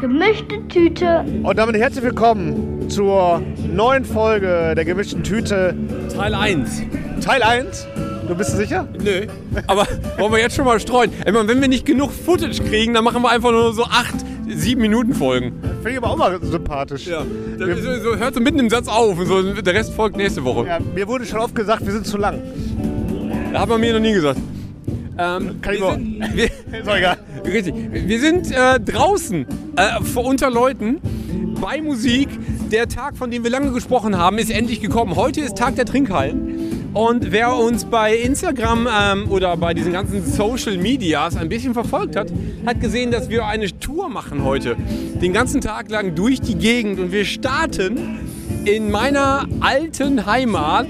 Gemischte Tüte. Und damit herzlich willkommen zur neuen Folge der gemischten Tüte, Teil 1. Teil 1. Du bist du sicher? Nö. Aber wollen wir jetzt schon mal streuen? Ich meine, wenn wir nicht genug Footage kriegen, dann machen wir einfach nur so 8, 7 Minuten Folgen. Finde ich aber auch mal sympathisch. Ja. Dann ist so, so, hört so mitten im Satz auf und so, der Rest folgt nächste Woche. Ja, mir wurde schon oft gesagt, wir sind zu lang. Da hat man mir noch nie gesagt. Ähm, Kann ich wir mal- sind, wir, Ist egal. Richtig. Wir sind äh, draußen äh, vor unter Leuten bei Musik. Der Tag, von dem wir lange gesprochen haben, ist endlich gekommen. Heute ist Tag der Trinkhallen. Und wer uns bei Instagram ähm, oder bei diesen ganzen Social Medias ein bisschen verfolgt hat, hat gesehen, dass wir eine Tour machen heute. Den ganzen Tag lang durch die Gegend. Und wir starten in meiner alten Heimat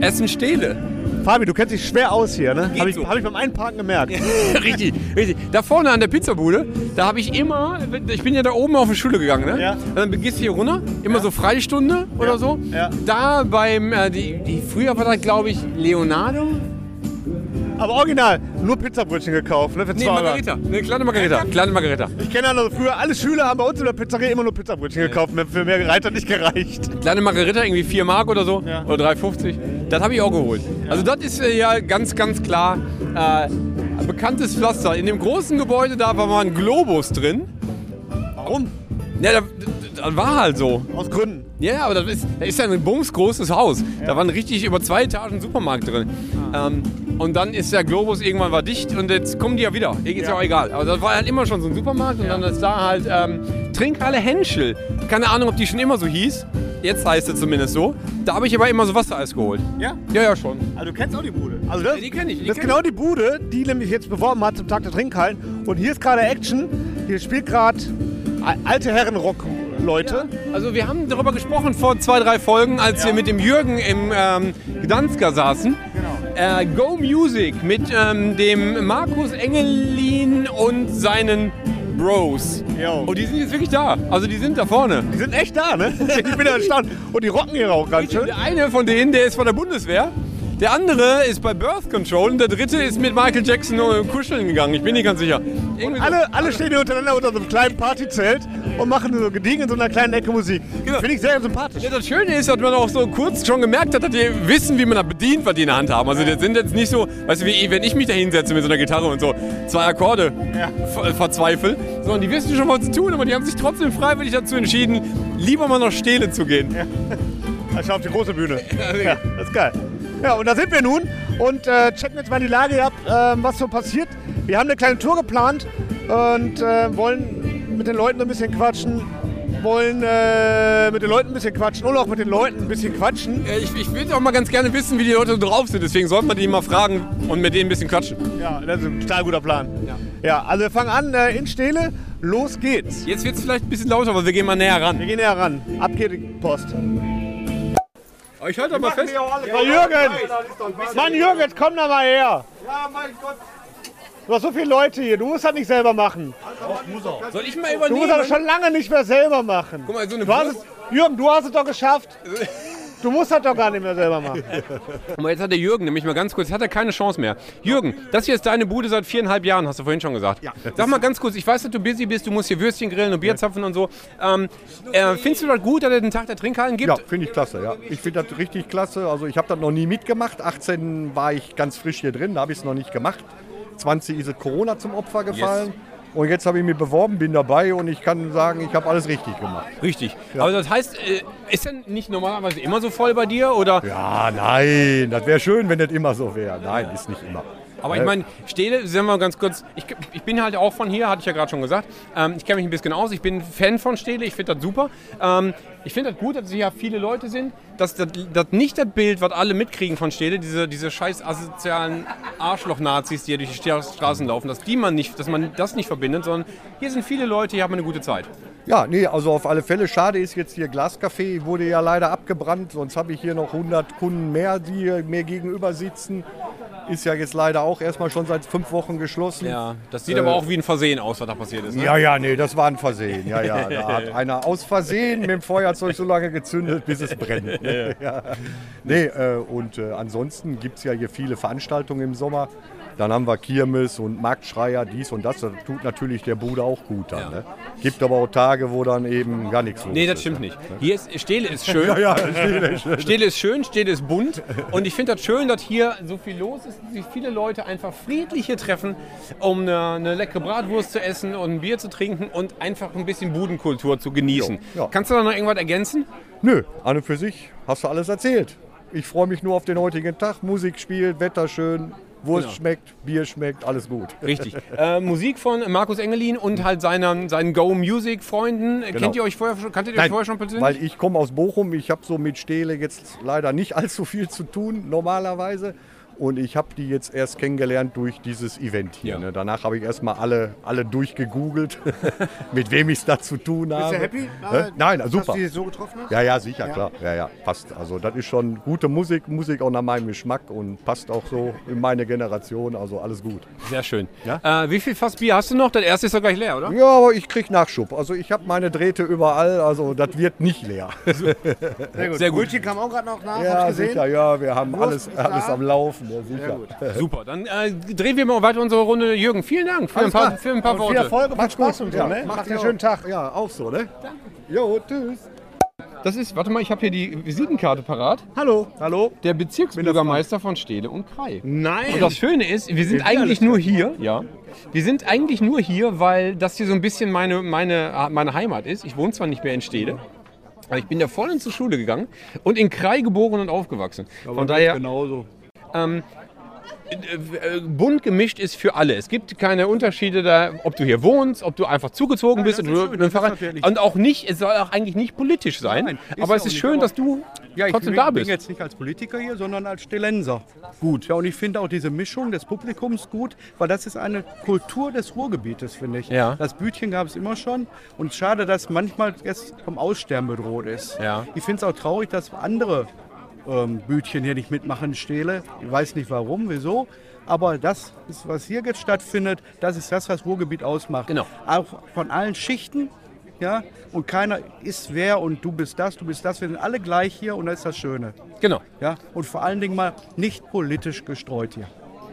Essen-Stehle. Fabi, du kennst dich schwer aus hier, ne? Habe ich, so. hab ich beim Einparken gemerkt. richtig, richtig. Da vorne an der Pizzabude, da habe ich immer, ich bin ja da oben auf die Schule gegangen, ne? Ja. Dann gehst du hier runter, immer so Freistunde oder so. Ja. Da beim, äh, die, die, früher war das glaube ich Leonardo. Aber original, nur Pizzabrötchen gekauft, ne? Für Nee. Margarita. Nee, kleine Margarita. Kleine Margarita. Ich kenne ja noch früher, alle Schüler haben bei uns in der Pizzeria immer nur Pizzabrötchen gekauft. Für mehr Reit hat nicht gereicht. Kleine Margarita, irgendwie 4 Mark oder so. Ja. Oder 3,50. Das habe ich auch geholt. Also das ist äh, ja ganz, ganz klar äh, ein bekanntes Pflaster. In dem großen Gebäude da war mal ein Globus drin. Warum? Ja, das war halt so. Aus Gründen. Ja, ja, aber das ist, das ist ja ein bumsgroßes Haus. Da war ein richtig über zwei Etagen Supermarkt drin. Ähm, und dann ist der Globus irgendwann war dicht und jetzt kommen die ja wieder. Ist ja. Ja. auch egal. Aber das war halt immer schon so ein Supermarkt und dann ist da halt ähm, Trinkhalle Henschel. Keine Ahnung, ob die schon immer so hieß. Jetzt heißt es zumindest so. Da habe ich aber immer so Wassereis geholt. Ja? Ja, ja, schon. Also du kennst auch die Bude. Also das, Ja, die kenn ich, die das ist genau die Bude, die nämlich jetzt beworben hat zum Tag der Trinkhallen. Und hier ist gerade Action. Hier spielt gerade alte Herrenrock-Leute. Also wir haben darüber gesprochen vor zwei, drei Folgen, als wir mit dem Jürgen im ähm, Gdansker saßen. Äh, Go Music mit ähm, dem Markus Engelin und seinen Bros. Jo. Und die sind jetzt wirklich da. Also die sind da vorne. Die sind echt da, ne? Ich bin ja erstaunt. Und die rocken hier auch ganz schön. Der eine von denen, der ist von der Bundeswehr. Der andere ist bei Birth Control und der dritte ist mit Michael Jackson äh, kuscheln gegangen. Ich bin nicht ganz sicher. Irgendwie so- Alle, alle stehen hier untereinander unter so einem kleinen Partyzelt und machen so gediegen in so einer kleinen Ecke Musik. Genau. Finde ich sehr sympathisch. Ja, das Schöne ist, dass man auch so kurz schon gemerkt hat, dass die wissen, wie man das bedient, was die in der Hand haben. Also die sind jetzt nicht so, weißt du, wie wenn ich mich da hinsetze mit so einer Gitarre und so zwei Akkorde ver verzweifel, sondern die wissen schon, was zu tun, aber die haben sich trotzdem freiwillig dazu entschieden, lieber mal nach Stele zu gehen. Also auf die große Bühne. Ja, das ist geil. Ja, und da sind wir nun und äh, checken jetzt mal die Lage ab, ähm, was so passiert. Wir haben eine kleine Tour geplant und äh, wollen mit den Leuten ein bisschen quatschen. Wollen äh, mit den Leuten ein bisschen quatschen und auch mit den Leuten ein bisschen quatschen. Äh, Ich, ich würde auch mal ganz gerne wissen, wie die Leute so drauf sind, deswegen sollten wir die mal fragen und mit denen ein bisschen quatschen. Ja, das ist ein total guter Plan. Ja, also wir fangen an äh, in Stele. Los geht's. Jetzt wird es vielleicht ein bisschen lauter, aber wir gehen mal näher ran. Wir gehen näher ran. Ab geht die Post. Ich halte aber fest. Mann, Jürgen! Mann, Jürgen, jetzt komm da mal her! Ja, mein Gott! Du hast so viele Leute hier, du musst das nicht selber machen. Soll ich mal Du übernehmen? musst das schon lange nicht mehr selber machen. Guck mal, so eine Du hast es, Jürgen, du hast es doch geschafft. Du musst das doch gar nicht mehr selber machen. Aber jetzt hat der Jürgen nämlich mal ganz kurz, jetzt hat er keine Chance mehr. Jürgen, das hier ist deine Bude seit viereinhalb Jahren, hast du vorhin schon gesagt. Ja. Sag mal ganz kurz, ich weiß, dass du busy bist, du musst hier Würstchen grillen und Bier zapfen und so. Ähm, äh, findest du das gut, dass es den Tag der Trinkhallen gibt? Ja, finde ich klasse. Ja. Ich finde das richtig klasse. Also ich habe das noch nie mitgemacht. 18 war ich ganz frisch hier drin, da habe ich es noch nicht gemacht. 20 ist Corona zum Opfer gefallen. Und jetzt habe ich mich beworben, bin dabei und ich kann sagen, ich habe alles richtig gemacht. Richtig. Aber das heißt, äh, ist denn nicht normalerweise immer so voll bei dir? Oder? Ja, nein, das wäre schön, wenn das immer so wäre. Nein, ist nicht immer. Aber ich meine, Stele, sagen wir mal ganz kurz, ich, ich bin halt auch von hier, hatte ich ja gerade schon gesagt. Ähm, ich kenne mich ein bisschen aus, ich bin Fan von Stele, ich finde das super. Ähm, ich finde das gut, dass hier viele Leute sind, dass das, das nicht das Bild, was alle mitkriegen von Stele, diese, diese scheiß asozialen Arschloch-Nazis, die hier durch die Stra- Straßen laufen, dass, die man nicht, dass man das nicht verbindet, sondern hier sind viele Leute, hier haben wir eine gute Zeit. Ja, nee, also auf alle Fälle. Schade ist jetzt hier Glascafé, wurde ja leider abgebrannt. Sonst habe ich hier noch 100 Kunden mehr, die mir gegenüber sitzen. Ist ja jetzt leider auch erstmal schon seit fünf Wochen geschlossen. Ja, das sieht aber auch wie ein Versehen aus, was da passiert ist. Ne? Ja, ja, nee, das war ein Versehen. Ja, ja, da hat einer aus Versehen mit dem Feuerzeug so lange gezündet, bis es brennt. Ja. Nee, äh, und äh, ansonsten gibt es ja hier viele Veranstaltungen im Sommer. Dann haben wir Kirmes und Marktschreier, dies und das. Das tut natürlich der Bude auch gut dann. Ja. Ne? Gibt aber auch Tage, wo dann eben gar nichts los Nee, das ist, stimmt ne? nicht. Hier ist, Stele ist schön. Ja, ja, Stele ist schön. Stele ist schön, Stele ist bunt. Und ich finde das schön, dass hier so viel los ist, sich viele Leute einfach friedlich hier treffen, um eine, eine leckere Bratwurst zu essen und ein Bier zu trinken und einfach ein bisschen Budenkultur zu genießen. Jo, ja. Kannst du da noch irgendwas ergänzen? Nö, an und für sich hast du alles erzählt. Ich freue mich nur auf den heutigen Tag. Musik spielt, Wetter schön, Wurst Genau. schmeckt, Bier schmeckt, alles gut. Richtig. äh, Musik von Markus Engelin und halt seinen, seinen Go Music Freunden. Kennt ihr euch vorher schon, kanntet ihr euch vorher schon persönlich? Weil ich komme aus Bochum, ich habe so mit Stele jetzt leider nicht allzu viel zu tun, normalerweise. Und ich habe die jetzt erst kennengelernt durch dieses Event hier. Ja. Ne? Danach habe ich erstmal alle, alle durchgegoogelt, mit wem ich es da zu tun habe. Bist du happy? Hä? Nein, Dass super. du die so getroffen hast? Ja, ja, sicher, klar. Ja, ja, passt. Also das ist schon gute Musik, Musik auch nach meinem Geschmack und passt auch so in meine Generation, also alles gut. Sehr schön. Ja? Äh, wie viel Fass Bier hast du noch? Das erste ist doch gleich leer, oder? Ja, aber ich krieg Nachschub. Also ich habe meine Drähte überall, also das wird nicht leer. Sehr gut. Sehr gut. Brötchen kam auch gerade noch nach, hab Ja, ich gesehen. sicher, ja, wir haben Wurst alles, alles am Laufen, ja, sicher. Super, dann äh, drehen wir mal weiter unsere Runde. Jürgen, vielen Dank für, ein Alles paar, klar. für ein paar Und Worte. Viel Erfolg und viel Macht's Spaß gut. und so, Ja, ne? macht Macht einen schönen Tag. Ja, auch so, ne? Jo, tschüss. Das ist, warte mal, ich habe hier die Visitenkarte parat. Hallo. Hallo? Der Bezirksbürgermeister von Stele und Krei. Nein. Und das Schöne ist, wir sind eigentlich nur hier, ja. Wir sind eigentlich nur hier, weil das hier so ein bisschen meine, meine, meine Heimat ist. Ich wohne zwar nicht mehr in Stele, aber ich bin da vorhin zur Schule gegangen und in Krei geboren und aufgewachsen. Von daher, Genauso. Ähm, äh, äh, bunt gemischt ist für alle. Es gibt keine Unterschiede da, ob du hier wohnst, ob du einfach zugezogen bist das oder schön, Fahrrad. Und auch nicht, es soll auch eigentlich nicht politisch sein. Nein, aber es ist schön, dass du Ja, ich trotzdem bin, da bin bist. jetzt nicht als Politiker hier, sondern als Stellenser. Gut. Ja, und ich finde auch diese Mischung des Publikums gut, weil das ist eine Kultur des Ruhrgebietes, finde ich. Ja. Das Bütchen gab es immer schon und schade, dass manchmal jetzt vom Aussterben bedroht ist. Ja. Ich finde es auch traurig, dass andere ähm, Bütchen hier nicht mitmachen, Stähle. Ich weiß nicht warum, wieso. Aber das, ist, was hier jetzt stattfindet, das ist das, was Ruhrgebiet ausmacht. Genau. Auch von allen Schichten. Ja, und keiner ist wer und du bist das, du bist das. Wir sind alle gleich hier und das ist das Schöne. Genau. Ja, und vor allen Dingen mal nicht politisch gestreut hier.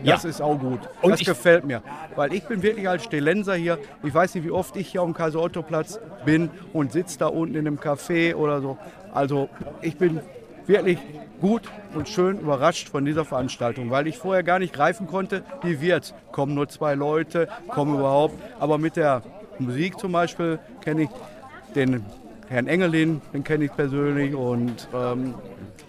Ja. Das ist auch gut. Und das gefällt mir. Weil ich bin wirklich als Stelenser hier. Ich weiß nicht, wie oft ich hier am Kaiser-Otto-Platz bin und sitze da unten in einem Café oder so. Also ich bin wirklich gut und schön überrascht von dieser Veranstaltung, weil ich vorher gar nicht greifen konnte, wie wird. Kommen nur zwei Leute, kommen überhaupt. Aber mit der Musik zum Beispiel kenne ich den Herrn Engelin, den kenne ich persönlich und ähm,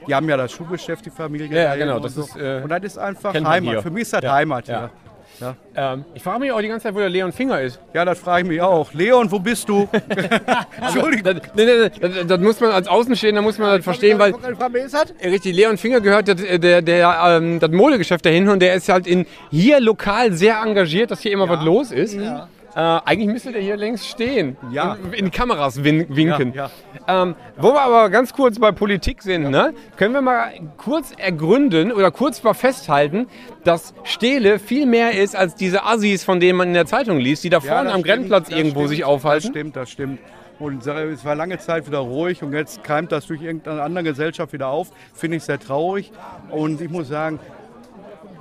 die haben ja das Schuhgeschäft, die Familie. Ja, genau, und das so. ist, äh, und das ist einfach Heimat. Für mich ist das Ja. Heimat Ja. Ja. Ähm, ich frage mich auch die ganze Zeit, wo der Leon Finger ist. ja, das frage ich mich auch. Leon, wo bist du? Entschuldigung. Das, nee, nee, das, das muss man als Außenstehender muss man das verstehen, weil äh, richtig Leon Finger gehört der, der, der ähm, das Modegeschäft dahin und der ist halt in hier lokal sehr engagiert, dass hier immer was los ist. Äh, eigentlich müsste der hier längst stehen. Ja. In die Kameras win winken. Ja, Ähm, wo wir aber ganz kurz bei Politik sind, ne, können wir mal kurz ergründen oder kurz mal festhalten, dass Stele viel mehr ist als diese Assis, von denen man in der Zeitung liest, die da Ja, vorne am stimmt, Grenzplatz irgendwo stimmt, sich aufhalten. Das stimmt, das stimmt. Und es war lange Zeit wieder ruhig und jetzt keimt das durch irgendeine andere Gesellschaft wieder auf. Finde ich sehr traurig. Und ich muss sagen,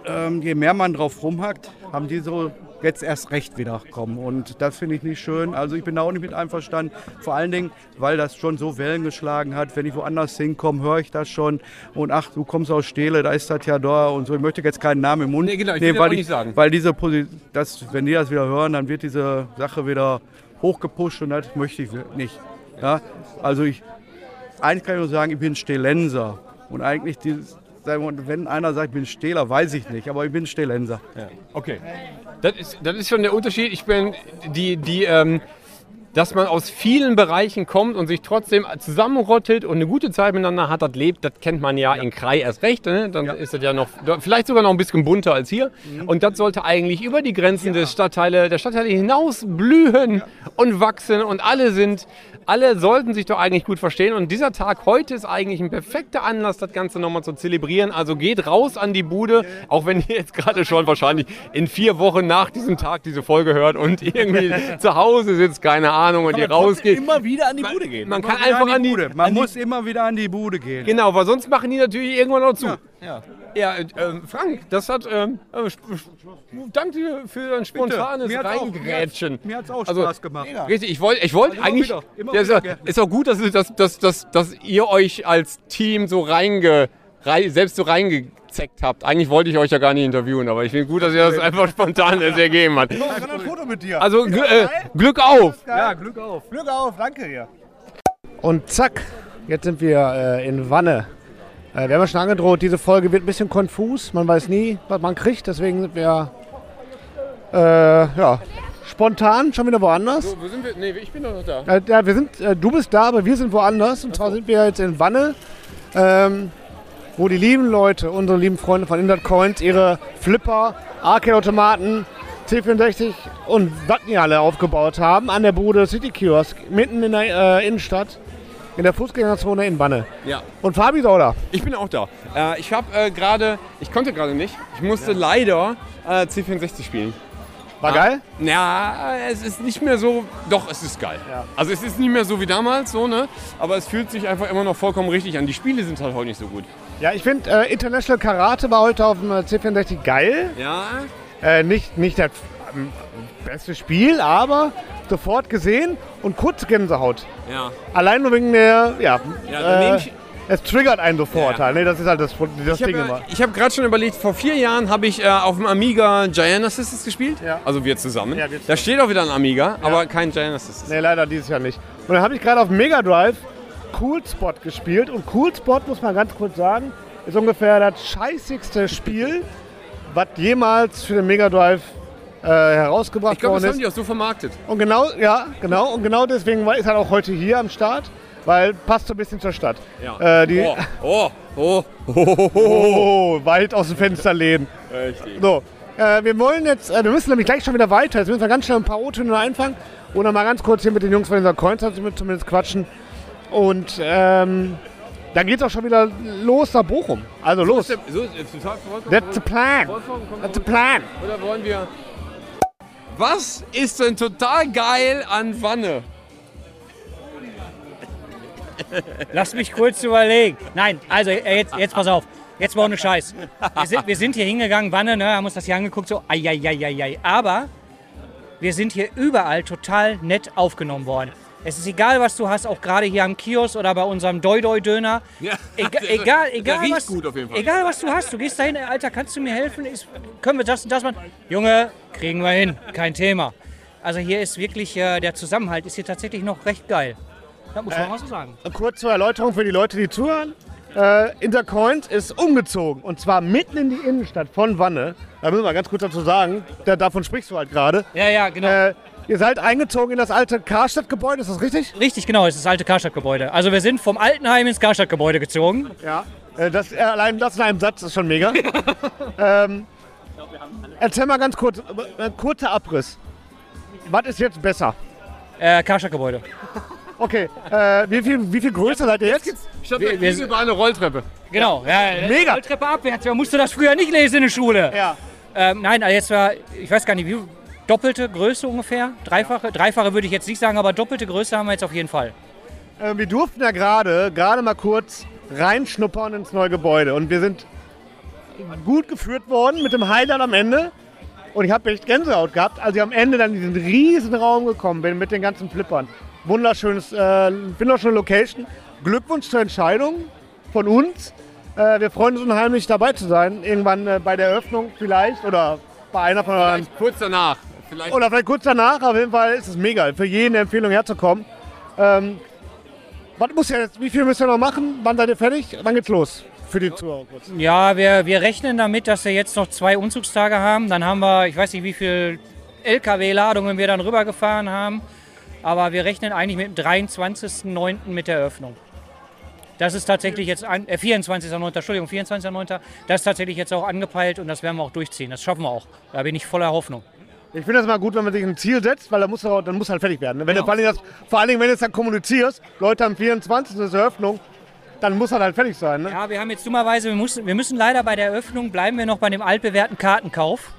ähm, je mehr man drauf rumhackt, haben die so jetzt erst recht wieder kommen. Und das finde ich nicht schön. Also ich bin da auch nicht mit einverstanden. Vor allen Dingen, weil das schon so Wellen geschlagen hat. Wenn ich woanders hinkomme, höre ich das schon. Und ach, du kommst aus Stele, da ist das ja da und so. Ich möchte jetzt keinen Namen im Mund Nee, genau, ich will das weil auch nicht sagen. Weil diese Posi- das, wenn die das wieder hören, dann wird diese Sache wieder hochgepusht und das möchte ich nicht. Ja? Also ich, eigentlich kann ich nur sagen, ich bin Stelenser. Und eigentlich dieses, wenn einer sagt, ich bin Stähler, weiß ich nicht, aber ich bin Stählenser. Okay. Das ist, das ist schon der Unterschied. Ich bin die, die, ähm, dass man aus vielen Bereichen kommt und sich trotzdem zusammenrottet und eine gute Zeit miteinander hat, das lebt, das kennt man ja, in Krai erst recht. Ne? Dann ist das ja noch, vielleicht sogar noch ein bisschen bunter als hier. Und das sollte eigentlich über die Grenzen des Stadtteile, der Stadtteile hinaus blühen und wachsen und alle sind, alle sollten sich doch eigentlich gut verstehen. Und dieser Tag heute ist eigentlich ein perfekter Anlass, das Ganze nochmal zu zelebrieren. Also geht raus an die Bude, auch wenn ihr jetzt gerade schon wahrscheinlich in vier Wochen nach diesem Tag diese Folge hört und irgendwie zu Hause sitzt, keine Ahnung, und ihr rausgeht. Immer wieder an die Bude gehen. Man kann Wieder einfach an die, Bude. Man an die muss immer wieder an die Bude gehen. Genau, weil sonst machen die natürlich irgendwann noch zu. Ja. Ja, äh, ähm, Frank, das hat. Ähm, äh, danke für dein spontanes Mir hat's auch- Reingrätschen. Mir hat es auch Also, Spaß gemacht. Richtig, ich wollte ich wollt Immer eigentlich. wieder, immer ja, ist, wieder ja- gerne. ist auch gut, dass, dass, dass, dass, dass ihr euch als Team so reinge, rei, selbst so reingezeckt habt. Eigentlich wollte ich euch ja gar nicht interviewen, aber ich finde gut, dass ihr das einfach spontan jetzt ergeben habt. Ich ein Foto mit dir. Also gl äh, Glück auf! Ja, Glück auf. Glück auf, danke dir. Und zack, jetzt sind wir äh, in Wanne. Äh, wir haben ja schon angedroht, diese Folge wird ein bisschen konfus. Man weiß nie, was man kriegt. Deswegen sind wir äh, ja, spontan schon wieder woanders. So, wo sind wir? Nee, ich bin doch noch da. Äh, ja, wir sind, äh, du bist da, aber wir sind woanders. Und zwar sind wir jetzt in Wanne, ähm, wo die lieben Leute, unsere lieben Freunde von Indert Coins, ihre Flipper, Arcade-Automaten, C64 und was die alle aufgebaut haben an der Bude City Kiosk, mitten in der äh, Innenstadt, in der Fußgängerzone in Wanne. Ja. Und Fabi ist auch da. Ich bin auch da. Äh, ich habe äh, gerade, ich konnte gerade nicht. Ich musste leider äh, C64 spielen. War geil? Ja, es ist nicht mehr so. Doch, es ist geil. Also es ist nicht mehr so wie damals, so ne. Aber es fühlt sich einfach immer noch vollkommen richtig an. Die Spiele sind halt heute nicht so gut. Ja, ich finde äh, International Karate war heute auf dem äh, C64 geil. Ja. Äh, nicht, nicht das ähm, beste Spiel, aber sofort gesehen und kurz Gänsehaut. Ja. Allein nur wegen der, ja, Ja, äh, es triggert einen sofort Ja. halt. Ne? Das ist halt das, das Ich Ding habe immer. ich hab gerade schon überlegt, vor vier Jahren habe ich äh, auf dem Amiga Giant Assistance gespielt. Ja. Also wir zusammen. Ja, wir Da zusammen. steht auch wieder ein Amiga, aber kein Giant Assistance. Ne, leider dieses Jahr nicht. Und dann habe ich gerade auf Mega Drive Cool Spot gespielt. Und Cool Spot, muss man ganz kurz sagen, ist ungefähr das scheißigste Spiel, was jemals für den Mega Drive äh, herausgebracht Ich glaube, das worden haben die auch so vermarktet. Und genau, ja, genau. Und genau deswegen war- ist er auch heute hier am Start, weil passt so ein bisschen zur Stadt. Ja. Äh, die, Oh, oh, oh, oh, oh, oh. Oh, weit aus dem Fenster lehnen. Richtig. So, äh, wir wollen jetzt, äh, wir müssen nämlich gleich schon wieder weiter. Jetzt müssen wir ganz schnell ein paar O-Töne einfangen und dann mal ganz kurz hier mit den Jungs von dieser Coins zumindest quatschen. Und ähm, dann geht's auch schon wieder los nach Bochum. Also los. So ist total vollkommen- That's the plan. That's the plan. Oder wollen wir. Was ist denn total geil an Wanne? Lass mich kurz überlegen. Nein, also äh, jetzt, jetzt pass auf. Jetzt mal ohne Scheiß. Wir sind, wir sind hier hingegangen, Wanne, ne, haben uns das hier angeguckt, so ai, ai, ai, ai, ai. Aber wir sind hier überall total nett aufgenommen worden. Es ist egal, was du hast, auch gerade hier am Kiosk oder bei unserem Doi-Doi-Döner. Ja, Ega, egal, egal, was, gut auf jeden Fall. egal, was du hast. Du gehst dahin, Alter, kannst du mir helfen? Ist, können wir das und das machen? Junge, kriegen wir hin, kein Thema. Also hier ist wirklich, äh, der Zusammenhalt ist hier tatsächlich noch recht geil. Das muss man mal so sagen. Kurz zur Erläuterung für die Leute, die zuhören. Äh, Intercoins ist umgezogen und zwar mitten in die Innenstadt von Wanne. Da müssen wir ganz kurz dazu sagen, da, davon sprichst du halt gerade. Ja, ja, genau. Äh, ihr seid eingezogen in das alte Karstadt-Gebäude, ist das richtig? Richtig, genau, es ist das alte Karstadtgebäude. Also wir sind vom Altenheim ins Karstadtgebäude gezogen. Ja. Äh, das, äh, allein das in einem Satz ist schon mega. ähm, erzähl mal ganz kurz, äh, kurzer Abriss. Was ist jetzt besser? Äh, Karstadtgebäude. Okay, äh, wie, viel, wie viel größer seid ihr jetzt? Statt Wir- wir, wir über eine Rolltreppe. Genau, ja, Mega. Rolltreppe abwärts. Man musste das früher nicht lesen in der Schule. Ja. Ähm, nein, also jetzt war, ich weiß gar nicht, wie doppelte Größe ungefähr. Dreifache, dreifache würde ich jetzt nicht sagen, aber doppelte Größe haben wir jetzt auf jeden Fall. Äh, wir durften ja gerade, gerade mal kurz reinschnuppern ins neue Gebäude und wir sind gut geführt worden mit dem Highlight am Ende. Und ich habe echt Gänsehaut gehabt, als ich am Ende dann in diesen riesen Raum gekommen bin mit den ganzen Flippern. Wunderschönes, äh, wunderschöne Location. Glückwunsch zur Entscheidung von uns. Äh, wir freuen uns unheimlich dabei zu sein. Irgendwann äh, bei der Eröffnung vielleicht oder bei einer von euren Vielleicht kurz danach. Vielleicht oder vielleicht kurz danach, auf jeden Fall ist es mega. Für jeden eine Empfehlung herzukommen. Ähm, was muss jetzt, wie viel müsst ihr noch machen? Wann seid ihr fertig? Wann geht's los? für die Zuhörer kurz. Ja, wir, wir rechnen damit, dass wir jetzt noch zwei Umzugstage haben. Dann haben wir, ich weiß nicht, wie viel LKW-Ladungen wir dann rübergefahren haben. Aber wir rechnen eigentlich mit dem 23.09. mit der Eröffnung. Das ist tatsächlich jetzt, äh, 24.09., Entschuldigung, 24.09. Das ist tatsächlich jetzt auch angepeilt und das werden wir auch durchziehen. Das schaffen wir auch. Da bin ich voller Hoffnung. Ich finde das mal gut, wenn man sich ein Ziel setzt, weil dann muss, dann muss halt fertig werden. Wenn du, vor, allen Dingen das, vor allen Dingen, wenn du es dann kommunizierst, Leute am 24. ist Eröffnung, dann muss er halt fertig sein. Ne? Ja, wir haben jetzt dummerweise, wir müssen, wir müssen leider bei der Eröffnung, bleiben wir noch bei dem altbewährten Kartenkauf.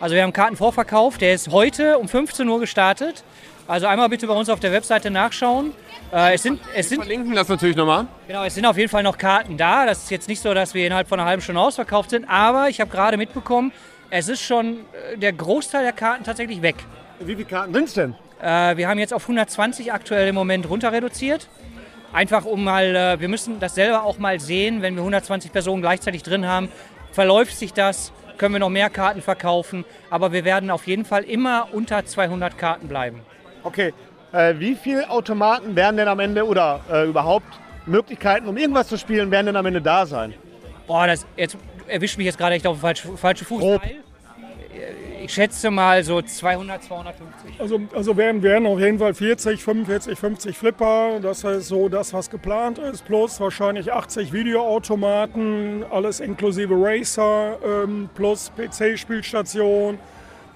Also wir haben Kartenvorverkauf, der ist heute um 15 Uhr gestartet. Also einmal bitte bei uns auf der Webseite nachschauen. Äh, es sind, es sind Verlinken das natürlich nochmal. Genau, es sind auf jeden Fall noch Karten da. Das ist jetzt nicht so, dass wir innerhalb von einer halben Stunde ausverkauft sind, aber ich habe gerade mitbekommen, es ist schon äh, der Großteil der Karten tatsächlich weg. Wie viele Karten sind es denn? Äh, wir haben jetzt auf 120 aktuell im Moment runter reduziert. Einfach um mal, äh, wir müssen das selber auch mal sehen, wenn wir 120 Personen gleichzeitig drin haben, verläuft sich das, können wir noch mehr Karten verkaufen, aber wir werden auf jeden Fall immer unter 200 Karten bleiben. Okay, äh, wie viele Automaten werden denn am Ende oder äh, überhaupt Möglichkeiten, um irgendwas zu spielen, werden denn am Ende da sein? Boah, das jetzt erwischt mich jetzt gerade echt auf den falschen, falschen Fuß. Weil, äh, Ich schätze mal so 200, 250. Also, also werden, werden auf jeden Fall 40, 45, 50 Flipper. Das heißt so das, was geplant ist. Plus wahrscheinlich 80 Videoautomaten, alles inklusive Racer, ähm, plus PC-Spielstation,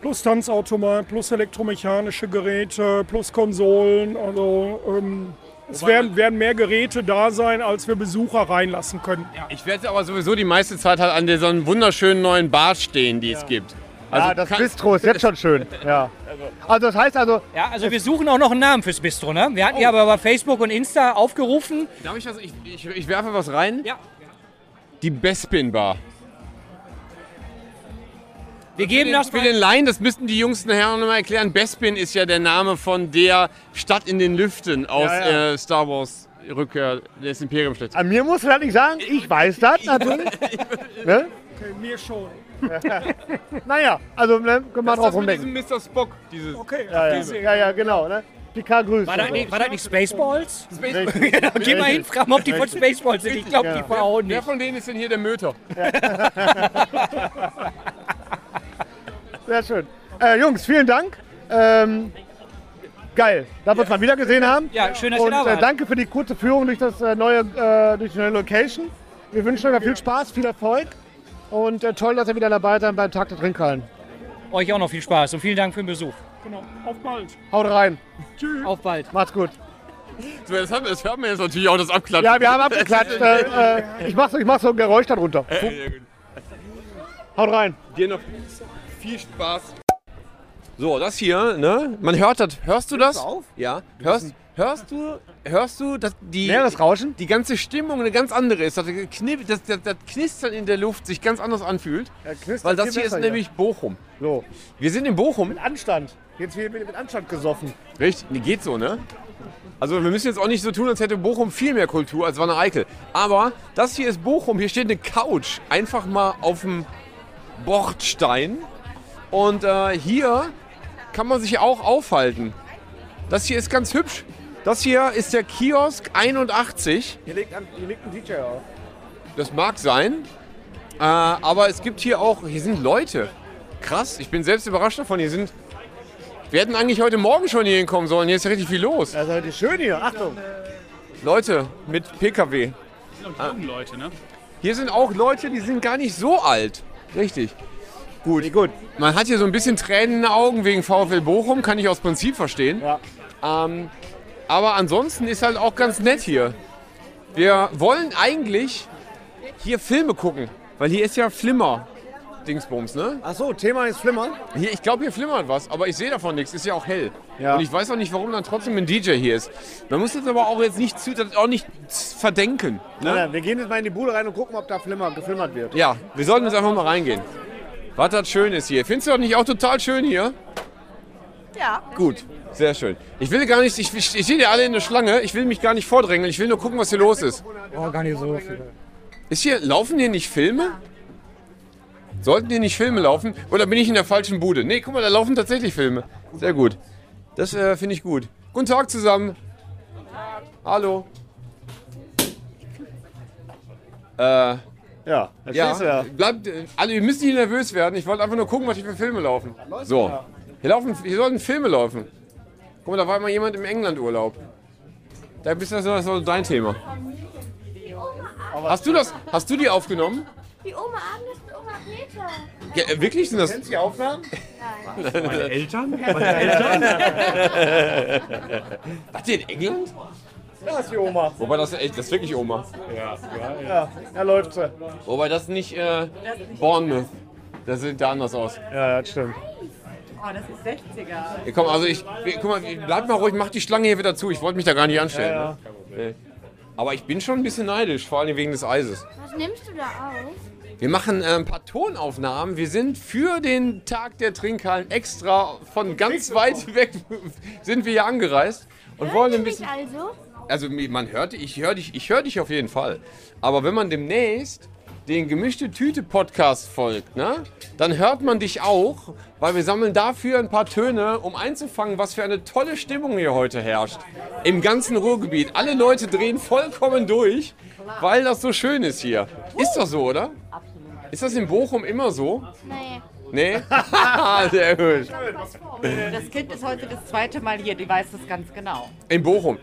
plus Tanzautomat, plus elektromechanische Geräte, plus Konsolen. Also ähm, es werden, werden mehr Geräte da sein, als wir Besucher reinlassen können. Ich werde aber sowieso die meiste Zeit halt an dieser wunderschönen neuen Bar stehen, die es gibt. Also ja, das Bistro ist jetzt schon schön. Ja. Also das heißt also, Ja, also wir suchen auch noch einen Namen fürs Bistro, ne? Wir hatten ja aber bei Facebook und Insta aufgerufen. Darf ich das? Ich, ich, ich werfe was rein. Ja. Die Bespin Bar. Wir geben das Für den Laien, das müssten die Jungs nachher noch mal erklären. Bespin ist ja der Name von der Stadt in den Lüften aus Ja, ja. Äh, Star Wars Rückkehr des Imperiumstädts. an mir musst du das nicht sagen, ich weiß das natürlich. ne? Okay, mir schon. Naja, also ne, können wir Das drauf ist mit rumdenken. diesem Mr. Spock. Dieses Okay, Ja, ja, ja, ja, genau. Ne? Picard grüßt. War das, nicht, war das nicht Spaceballs? Richtig. Geh mal hin, frag mal, ob die von Spaceballs sind. Ich glaube, die verhauen Wer nicht. von denen ist denn hier der Möter? Sehr schön. Äh, Jungs, vielen Dank. Ähm, geil, dass wir uns mal wieder gesehen haben. Ja, schön, dass ihr Und da äh, wart. danke für die kurze Führung durch, das, äh, neue, äh, durch die neue Location. Wir wünschen euch viel Spaß, viel Erfolg. Und äh, toll, dass ihr wieder dabei seid beim Tag der Trinkhallen. Euch auch noch viel Spaß und vielen Dank für den Besuch. genau. Auf bald. Haut rein. Auf bald. Macht's gut. So, das, haben, das hört man jetzt natürlich auch, das Abklatschen. Ja, wir haben abgeklatscht. äh, äh, ich, mach so, ich mach so ein Geräusch darunter. Haut rein. Dir noch viel Spaß. So, das hier, ne? Man hört das. Hörst du das? Ja. Hörst, hörst du, hörst du, dass die, Ja, das Rauschen? die ganze Stimmung eine ganz andere ist, dass das, das, das, das Knistern in der Luft sich ganz anders anfühlt. Weil das hier ist nämlich Bochum. So, Wir sind in Bochum. mit Anstand. Jetzt wird mit Anstand gesoffen. Richtig, nee, geht so, ne? Also wir müssen jetzt auch nicht so tun, als hätte Bochum viel mehr Kultur als Wanne Eickel. Aber das hier ist Bochum, hier steht eine Couch. Einfach mal auf dem Bordstein. Und äh, hier kann man sich auch aufhalten. Das hier ist ganz hübsch. Das hier ist der Kiosk 81. Hier liegt, ein- hier liegt ein DJ auf. Das mag sein. Äh, aber es gibt hier auch, hier sind Leute. Krass, ich bin selbst überrascht davon. Hier sind. Wir hätten eigentlich heute Morgen schon hier hinkommen sollen. Hier ist ja richtig viel los. Das ist heute schön hier. Achtung. Leute mit PKW. Leute, ne? Hier sind auch Leute, die sind gar nicht so alt. Richtig. Gut. Gut. Man hat hier so ein bisschen Tränen in den Augen wegen VfL Bochum, kann ich aus Prinzip verstehen. Ja. Ähm, aber ansonsten ist halt auch ganz nett hier. Wir wollen eigentlich hier Filme gucken, weil hier ist ja Flimmer. Dingsbums, ne? Ach so, Thema ist Flimmern. Hier, ich glaube, hier flimmert was, aber ich sehe davon nichts. Ist ja auch hell. Ja. Und ich weiß auch nicht, warum dann trotzdem ein DJ hier ist. Man muss jetzt aber auch jetzt nicht zu, auch nicht verdenken. Ne? Nein, wir gehen jetzt mal in die Bude rein und gucken, ob da Flimmer, geflimmert wird. Ja, wir sollten jetzt einfach mal reingehen. Was das schön ist hier. Findest du das nicht auch total schön hier? Ja. Gut, sehr schön. Ich will gar nicht, ich, ich, ich sehe ja alle in der Schlange, ich will mich gar nicht vordrängeln, ich will nur gucken, was hier los ist. Oh, gar nicht so viel. Ist hier, laufen hier nicht Filme? Sollten hier nicht Filme laufen? Oder bin ich in der falschen Bude? Nee, guck mal, da laufen tatsächlich Filme. Sehr gut. Das äh, finde ich gut. Guten Tag zusammen. Hallo. Äh, Ja, Ja, da. bleibt, also ihr müsst nicht nervös werden. Ich wollte einfach nur gucken, was hier für Filme laufen. So, hier, laufen, hier sollten Filme laufen. Guck mal, da war mal jemand im England-Urlaub. Da bist du das ist so dein Thema. Hast du das? Hast du die aufgenommen? Die Oma Agnes und Oma Peter. Ja, äh, wirklich sind das? Kennst du die Aufnahmen? Meine Eltern? Meine Eltern? Wart ihr in England? Da ist die Oma. Wobei das, echt- das ist wirklich Oma. Ja, ja, Ja, da läuft sie. Wobei das nicht äh, Bournemouth. Das sieht da anders aus. Ja, das stimmt. Oh, das ist 60er. Ja, komm, also ich, guck mal, bleib mal ruhig, mach die Schlange hier wieder zu. Ich wollte mich da gar nicht anstellen. Ja, ne? Nee. Aber ich bin schon ein bisschen neidisch, vor allem wegen des Eises. Was nimmst du da auf? Wir machen äh, ein paar Tonaufnahmen. Wir sind für den Tag der Trinkhallen extra von ganz weit weg sind wir hier angereist und wollen ein Mich bisschen. also? Also man hört, ich höre dich, ich höre dich auf jeden Fall. Aber wenn man demnächst den gemischte Tüte Podcast folgt, ne, dann hört man dich auch, weil wir sammeln dafür ein paar Töne, um einzufangen, was für eine tolle Stimmung hier heute herrscht im ganzen Ruhrgebiet. Alle Leute drehen vollkommen durch, weil das so schön ist hier. Ist das so, oder? Ist das in Bochum immer so? Nee. Nee? Sehr gut. Das Kind ist heute das zweite Mal hier, die weiß das ganz genau. In Bochum.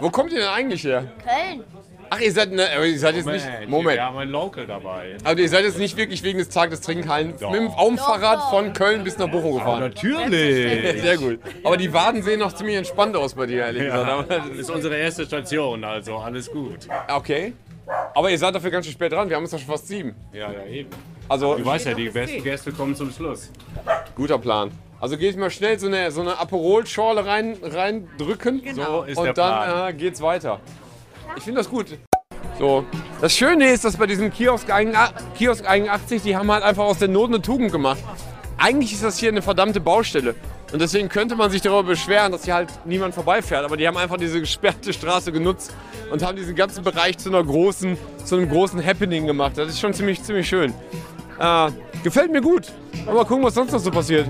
Wo kommt ihr denn eigentlich her? Köln. Ach, ihr seid, ne, aber ihr seid jetzt nicht. Moment. Wir haben ein Local dabei. Also ihr seid jetzt nicht wirklich wegen des Tages des Trinkhallen mit dem Baumfahrrad von Köln bis nach Bochum gefahren. natürlich. Sehr gut. Aber die Waden sehen noch ziemlich entspannt aus bei dir, ehrlich Ja, gesagt. das ist unsere erste Station, also alles gut. Okay. Aber ihr seid dafür ganz schön spät dran. Wir haben es doch schon fast sieben. Ja, ja, eben. Also, Du weißt ja, die besten Gäste kommen zum Schluss. guter Plan. Also gehe ich mal schnell so eine, so eine Aperol-Schorle rein, reindrücken. So ist und der dann Plan. äh, geht's weiter. Ich finde das gut. So. Das Schöne ist, dass bei diesem Kiosk, 81 Kiosk 81, die haben halt einfach aus der Not eine Tugend gemacht. Eigentlich ist das hier eine verdammte Baustelle. Und deswegen könnte man sich darüber beschweren, dass hier halt niemand vorbeifährt. Aber die haben einfach diese gesperrte Straße genutzt und haben diesen ganzen Bereich zu einer großen, zu einem großen Happening gemacht. Das ist schon ziemlich, ziemlich schön. Äh, gefällt mir gut. Mal gucken, was sonst noch so passiert.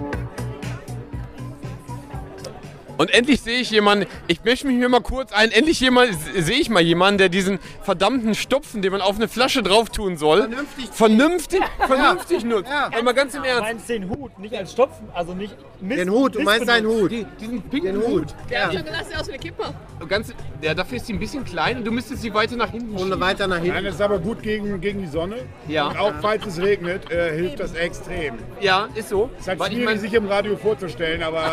Und endlich sehe ich jemanden, ich mische mich hier mal kurz ein, endlich jemand, sehe ich mal jemanden, der diesen verdammten Stopfen, den man auf eine Flasche drauf tun soll, vernünftig, vernünftig, vernünftig nutzt. Aber mal ganz im Du Ernst. meinst den Hut, nicht als Stopfen, also nicht Mist, Den Hut, du meinst deinen Hut. Die, diesen pinken Den Hut. Hut. Der hat Die- schon gesagt, sieht aus wie eine Kippe. Ganz, ja, dafür ist sie ein bisschen klein und du müsstest sie weiter nach hinten Und weiter nach hinten. Nein, das ist aber gut gegen, gegen die Sonne. Ja. Und auch falls es regnet, äh, hilft das extrem. Ja, ist so. Es ist halt Weil ich schwierig, mein- sich im Radio vorzustellen, aber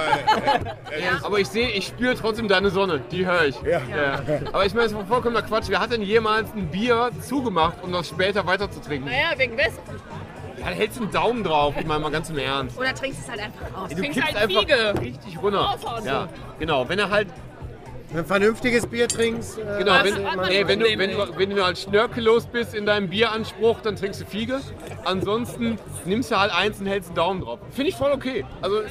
äh, äh, Aber ich sehe, ich spüre trotzdem deine Sonne, die höre ich. Ja. Aber ich meine, das ist vollkommener Quatsch. Wer hat denn jemals ein Bier zugemacht, um das später weiter zu trinken? Naja, wegen West. Ja, da hältst du einen Daumen drauf, ich meine mal ganz im Ernst. Oder trinkst es halt einfach aus. Du trinkst kippst halt einfach Fiege. richtig runter. Ja, genau. Wenn er halt, Wenn du ein vernünftiges Bier trinkst. Äh, genau, wenn, nee, wenn, du, wenn, du, wenn du halt schnörkellos bist in deinem Bieranspruch, dann trinkst du Fiege. Ansonsten nimmst du halt eins und hältst einen Daumen drauf. Finde ich voll okay. Also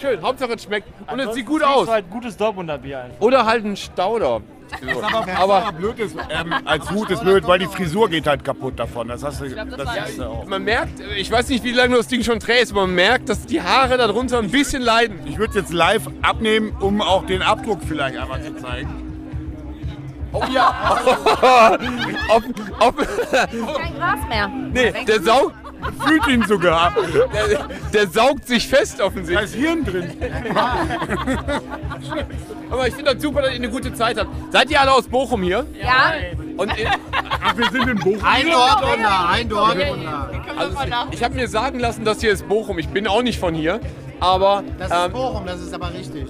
schön. Hauptsache es schmeckt und es sieht gut aus. du halt gutes Dortmunder-Bier einfach. Oder halt ein Stauder. So. aber blöd ist, ähm, als Hut ist blöd, weil die Frisur geht halt kaputt davon. Das hast du, das ist ja auch. Man merkt, ich weiß nicht, wie lange du das Ding schon trägst, aber man merkt, dass die Haare darunter ein bisschen leiden. Ich würde es jetzt live abnehmen, um auch den Abdruck vielleicht einmal zu zeigen. Oh ja. ob, ob, Kein Gras mehr. nee, der saugt. Fühlt ihn sogar. Der, der saugt sich fest Da offensichtlich. ist Hirn drin. Aber ich finde das super, dass ihr eine gute Zeit habt. Seid ihr alle aus Bochum hier? Ja. Und ihr, Ach, wir sind in Bochum. Ein Dortmunder, ein Dortmunder. also, ich habe mir sagen lassen, dass hier ist Bochum. Ich bin auch nicht von hier. Aber Das ist ähm, Bochum, das ist aber richtig.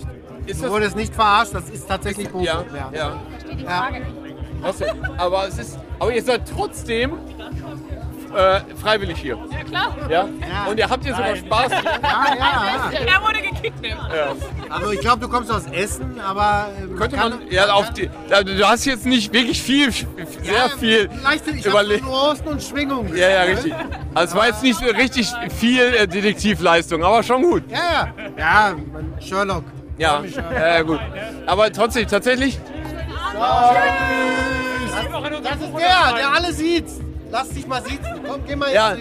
ist Du das. wurdest nicht verarscht, das ist tatsächlich Bochum. Ja, ja. Ja. Was denn? Aber es ist. Aber ihr seid trotzdem äh, freiwillig hier. Ja, klar. Ja? Und ihr habt hier sogar Spaß. Ja, ja, ja. Er wurde gekickt. Ne? Also ich glaube, du kommst aus Essen, aber äh, man Könnte kann, man, ja, auf die, ja, du hast jetzt nicht wirklich viel, sehr Ja, viel Leichte, ich habe überlegt. Nuancen und Schwingungen. Ja, ja, richtig. Also es war jetzt nicht so richtig viel äh, Detektivleistung, aber schon gut. Ja, ja. Ja, man- Sherlock. Ja, ja, gut. Aber trotzdem, tatsächlich, Das ist der, der alle sieht. Lass dich mal sitzen. Komm, geh mal ja,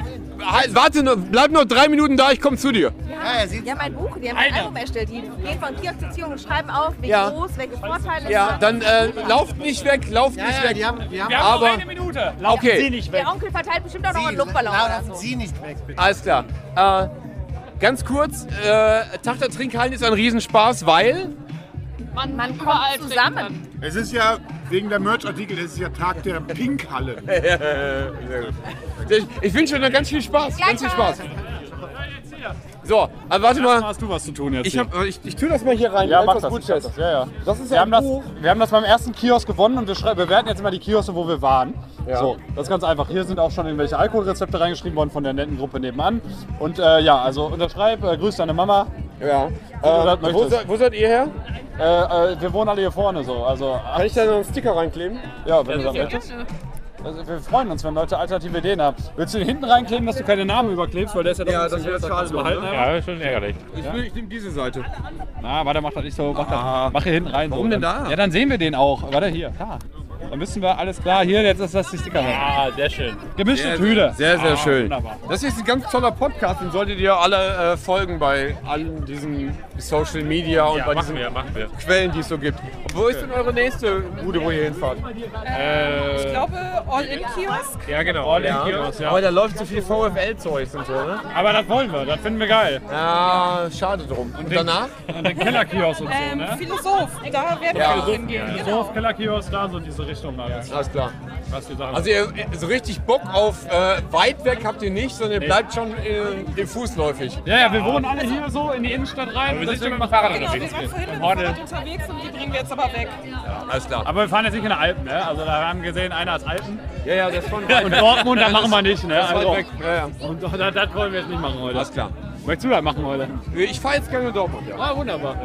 halt, warte, noch, bleib noch drei Minuten da, ich komme zu dir. Ja, die haben ein Buch, die haben ein Album erstellt. Die gehen von Kiosk zu Kiosk und schreiben auf, wie Ja. groß, welche Vorteile es Ja, hat. dann äh, lauft nicht weg, lauft Ja, nicht ja, weg. die haben- die haben- Wir haben aber, noch eine Minute. Laufen okay. Sie nicht weg. Der Onkel verteilt bestimmt auch noch einen Luftballon oder so. Sie nicht weg, bitte. Alles klar. Äh, ganz kurz, äh, Tag der Trinkhallen ist ein Riesenspaß, weil... Man, man kommt zusammen. Es ist ja, wegen der Merch-Artikel, es ist ja Tag der Pinkhallen. ich ich wünsche dir ganz viel Spaß, ganz viel Spaß. So, aber warte mal. Hast du was zu tun jetzt? Ich, hier? hab, ich, ich tue das mal hier rein. Ja, mach das das, das. Ja, ja. Das ist wir, ja haben das, wir haben das beim ersten Kiosk gewonnen und wir bewerten jetzt immer die Kioske, wo wir waren. Ja. So, das ist ganz einfach. Hier sind auch schon irgendwelche Alkoholrezepte reingeschrieben worden von der netten Gruppe nebenan. Und äh, ja, also unterschreib, äh, grüß deine Mama. Ja. Das Äh, wo, seid, wo seid ihr her? Äh, äh, wir wohnen alle hier vorne so. Also, Kann ich da noch einen Sticker reinkleben? Ja, wenn du das möchtest. Also, wir freuen uns, wenn Leute alternative Ideen haben. Willst du den hinten reinkleben, dass du keine Namen überklebst? Weil der ist ja, doch Ja, das wäre schade behalten. ne? Ja. Ja, schon ärgerlich. Ich, will, ich nehme diese Seite. Na, warte, mach das nicht so. Mach, das, mach hier hinten rein. Warum so. denn da? Ja, dann sehen wir den auch. Warte, hier. Da. Dann wissen wir, alles klar, hier, jetzt ist das die Sticker. Ah, sehr schön. Gemischte Sehr, Tüte. Sehr, sehr Ah, schön. Wunderbar. Das ist ein ganz toller Podcast, den solltet ihr alle äh, folgen bei allen diesen Social Media und Ja, bei diesen wir, wir. Quellen, die es so gibt. Und wo ist denn eure nächste Bude, wo ihr hinfahrt? Äh, Ich glaube, All-In-Kiosk. ja, genau. All Ja. in Kiosk, ja. Aber da läuft so viel VfL-Zeugs und so, ne? Aber das wollen wir, das finden wir geil. Ja, schade drum. Und, danach? Und den Kellerkiosk und so, Ähm, ne? Philosoph. Da werden Ja. wir auch hingehen. Genau. Philosoph, Kellerkiosk, da so diese Richtung alles. Alles klar. Also ihr, so richtig Bock auf äh, weit weg habt ihr nicht, sondern ihr Nee. bleibt schon äh, fußläufig. ja, ja, wir wohnen alle hier so in die Innenstadt rein. wir sind schon mit dem Fahrrad Genau, wir wir waren vorhin mit dem. Fahrrad unterwegs und die bringen wir jetzt aber weg. Alles klar. Aber wir fahren jetzt nicht in den Alpen, ne? Also da haben wir gesehen, einer ist Alpen. Ja, ja, das ist schon Und Dortmund, da machen wir nicht, ne? Das Also, weg. Ja, ja. und das, das wollen wir jetzt nicht machen heute. Alles klar. Möchtest du das machen heute? Ich fahre jetzt gerne in Dortmund, ja. Ah, wunderbar.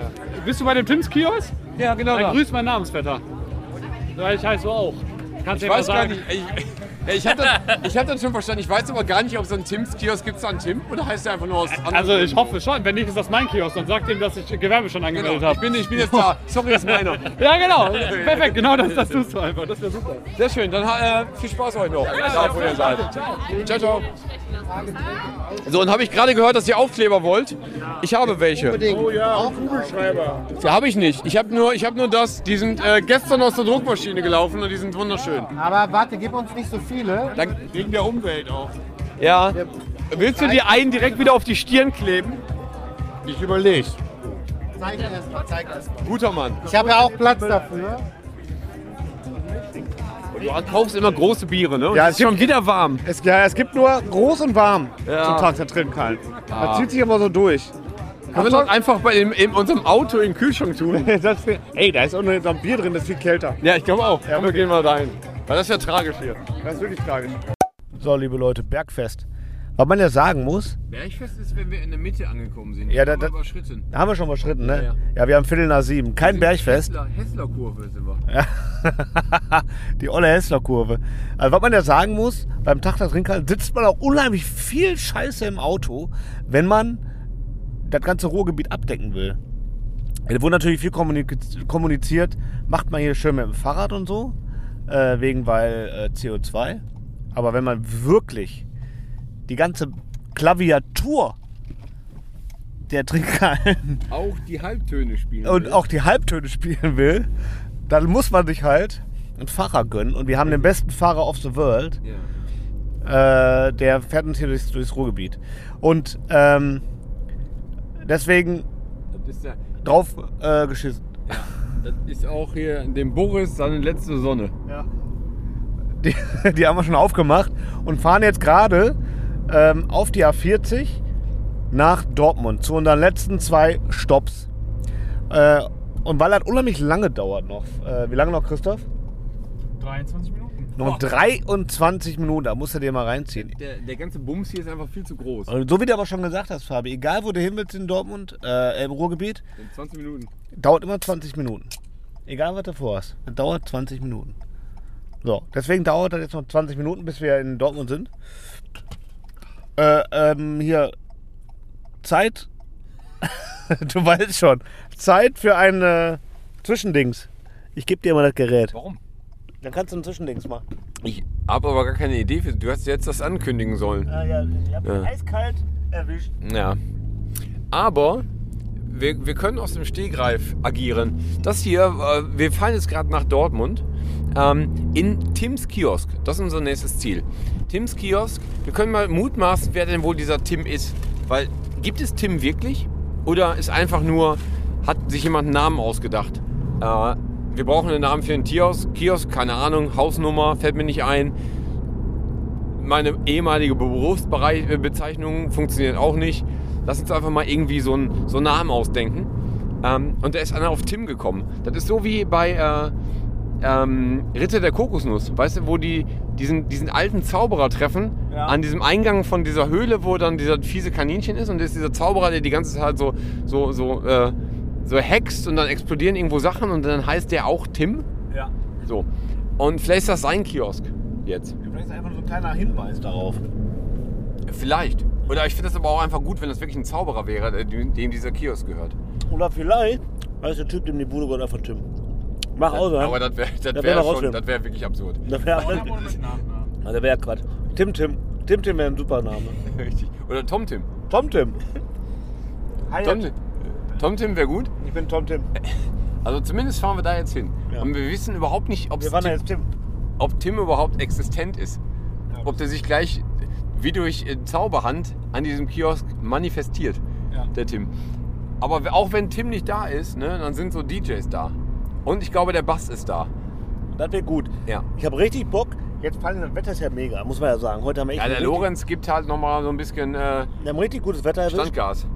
Bist du bei dem Tims Kiosk? Ja, genau. Dann da. grüß meinen Namensvetter. Ja, ich heiße auch. Kannst Ich weiß gar sagen? nicht. Ich, ja, ich habe das, ich hab das schon verstanden. Ich weiß aber gar nicht, ob so ein Tims Kiosk gibt es einen Tim oder heißt der einfach nur aus anderen Also ich hoffe schon. Wenn nicht, ist das mein Kiosk. Dann sagt ihm, dass ich Gewerbe schon angemeldet Genau. habe. Ich bin, ich bin jetzt da. Sorry, das ist meiner. Ja, genau. Perfekt. Genau das, das tust du einfach. Das wäre super. Sehr schön. Dann äh, viel Spaß euch noch. Da, wo ihr seid. Ciao, ciao. So, und habe ich gerade gehört, dass ihr Aufkleber wollt? Ich habe welche. Oh ja, auch Kugelschreiber. Ja, habe ich nicht. Ich habe nur, ich hab nur das. Die sind äh, gestern aus der Druckmaschine gelaufen und die sind wunderschön. Aber warte, gib uns nicht so viele. Dann, Wegen der Umwelt auch. ja. Willst du dir einen direkt wieder auf die Stirn kleben? Ich überlege. Zeig erst mal, zeig erst mal. Guter Mann. Ich habe ja auch Platz dafür. Du kaufst immer große Biere, ne? Und Ja, es ist schon wieder warm. Es, ja, es gibt nur groß und warm Ja. zum Tag der Trinkhallen. Ah. Das zieht sich aber so durch. Können wir das einfach bei dem, in unserem Auto in den Kühlschrank tun? das, ey, da ist auch noch ein Bier drin, das ist viel kälter. Ja, ich glaube auch. Ja, wir gehen mal rein. Weil das ist ja tragisch hier. Das ist wirklich tragisch. So, liebe Leute, Bergfest. Was man ja sagen muss, Bergfest ist, wenn wir in der Mitte angekommen sind. Ja, da- da- überschritten. da haben wir schon überschritten, ne? Ja, Ja, ja. wir haben Viertel nach sieben. Kein Bergfest. Hessler, Hessler-Kurve sind wir. Ja. Die olle Hessler-Kurve. Also, was man ja sagen muss, beim Tag der Trinkhallen sitzt man auch unheimlich viel Scheiße im Auto, wenn man das ganze Ruhrgebiet abdecken will. Da wurde natürlich viel kommuniziert, macht man hier schön mit dem Fahrrad und so, äh, wegen weil äh, CO2. Aber wenn man wirklich die ganze Klaviatur der Trinkhallen Auch die Halbtöne spielen. und auch die Halbtöne spielen will, dann muss man sich halt einen Fahrer gönnen. Und wir haben den besten Fahrer of the world. Äh, der fährt uns hier durchs, durchs Ruhrgebiet. Und ähm, deswegen ja, drauf äh, geschissen. das ist auch hier dem Boris seine letzte Sonne. Die, die haben wir schon aufgemacht und fahren jetzt gerade ähm, auf die A40 nach Dortmund zu unseren letzten zwei Stops. Äh, und weil das unheimlich lange dauert noch. Äh, wie lange noch, Christoph? 23 Minuten. Noch 23 Minuten, da musst du dir mal reinziehen. Der, der ganze Bums hier ist einfach viel zu groß. Und so wie du aber schon gesagt hast, Fabi, egal wo du hin willst in Dortmund, äh, im Ruhrgebiet, In 20 Minuten. dauert immer 20 Minuten. Egal was du vorhast, es dauert 20 Minuten. So, deswegen dauert das jetzt noch 20 Minuten, bis wir in Dortmund sind. Äh, ähm, hier, Zeit, du weißt schon, Zeit für ein äh, Zwischendings. Ich gebe dir mal das Gerät. Warum? Dann kannst du ein Zwischendings machen. Ich habe aber gar keine Idee. Für, du hast jetzt das ankündigen sollen. Ah, ja, ich hab Ja. eiskalt erwischt. Ja. Aber wir, wir können aus dem Stegreif agieren. Das hier, äh, wir fahren jetzt gerade nach Dortmund. Ähm, in Tims Kiosk. Das ist unser nächstes Ziel. Tims Kiosk. Wir können mal mutmaßen, wer denn wohl dieser Tim ist. Weil, gibt es Tim wirklich? Oder ist einfach nur, hat sich jemand einen Namen ausgedacht? Äh, wir brauchen einen Namen für einen Kiosk, Kiosk, keine Ahnung, Hausnummer, fällt mir nicht ein. Meine ehemalige Berufsbezeichnung funktioniert auch nicht. Lass uns einfach mal irgendwie so einen, so einen Namen ausdenken. Ähm, und da ist einer auf Tim gekommen. Das ist so wie bei äh, ähm, Ritter der Kokosnuss. Weißt du, wo die diesen, diesen alten Zauberer treffen, Ja. an diesem Eingang von dieser Höhle, wo dann dieser fiese Kaninchen ist. Und das ist dieser Zauberer, der die ganze Zeit so, so, so, äh, so hext und dann explodieren irgendwo Sachen und dann heißt der auch Tim. Ja. So. Und vielleicht ist das sein Kiosk jetzt. Vielleicht ist einfach nur so ein kleiner Hinweis darauf. Vielleicht. Oder ich finde das aber auch einfach gut, wenn das wirklich ein Zauberer wäre, der- dem dieser Kiosk gehört. Oder vielleicht heißt der Typ, dem die Bude gehört, einfach Tim. Mach Das- aus, oder? Aber das wäre das Da wär wär schon, das wär wirklich absurd. Das wäre das wär Quatsch. Tim Tim. Tim Tim wäre ein super Name. Richtig. Oder Tom Tim. Tom Tim. Hi, Tom Tim, Tom Tim wäre gut. Ich bin Tom Tim. Also zumindest fahren wir da jetzt hin. Ja. Und wir wissen überhaupt nicht, ob jetzt Tim. ob Tim überhaupt existent ist. Ob der sich gleich wie durch äh, Zauberhand an diesem Kiosk manifestiert, Ja. der Tim. Aber auch wenn Tim nicht da ist, ne, dann sind so DJs da. Und ich glaube, der Bass ist da. Das wäre gut. Ja. Ich habe richtig Bock. Jetzt vor allem das Wetter ist ja mega, muss man ja sagen. Heute haben wir echt Ja, der Lorenz gibt halt nochmal so ein bisschen äh, wir haben richtig gutes Wetter erwischt. Standgas.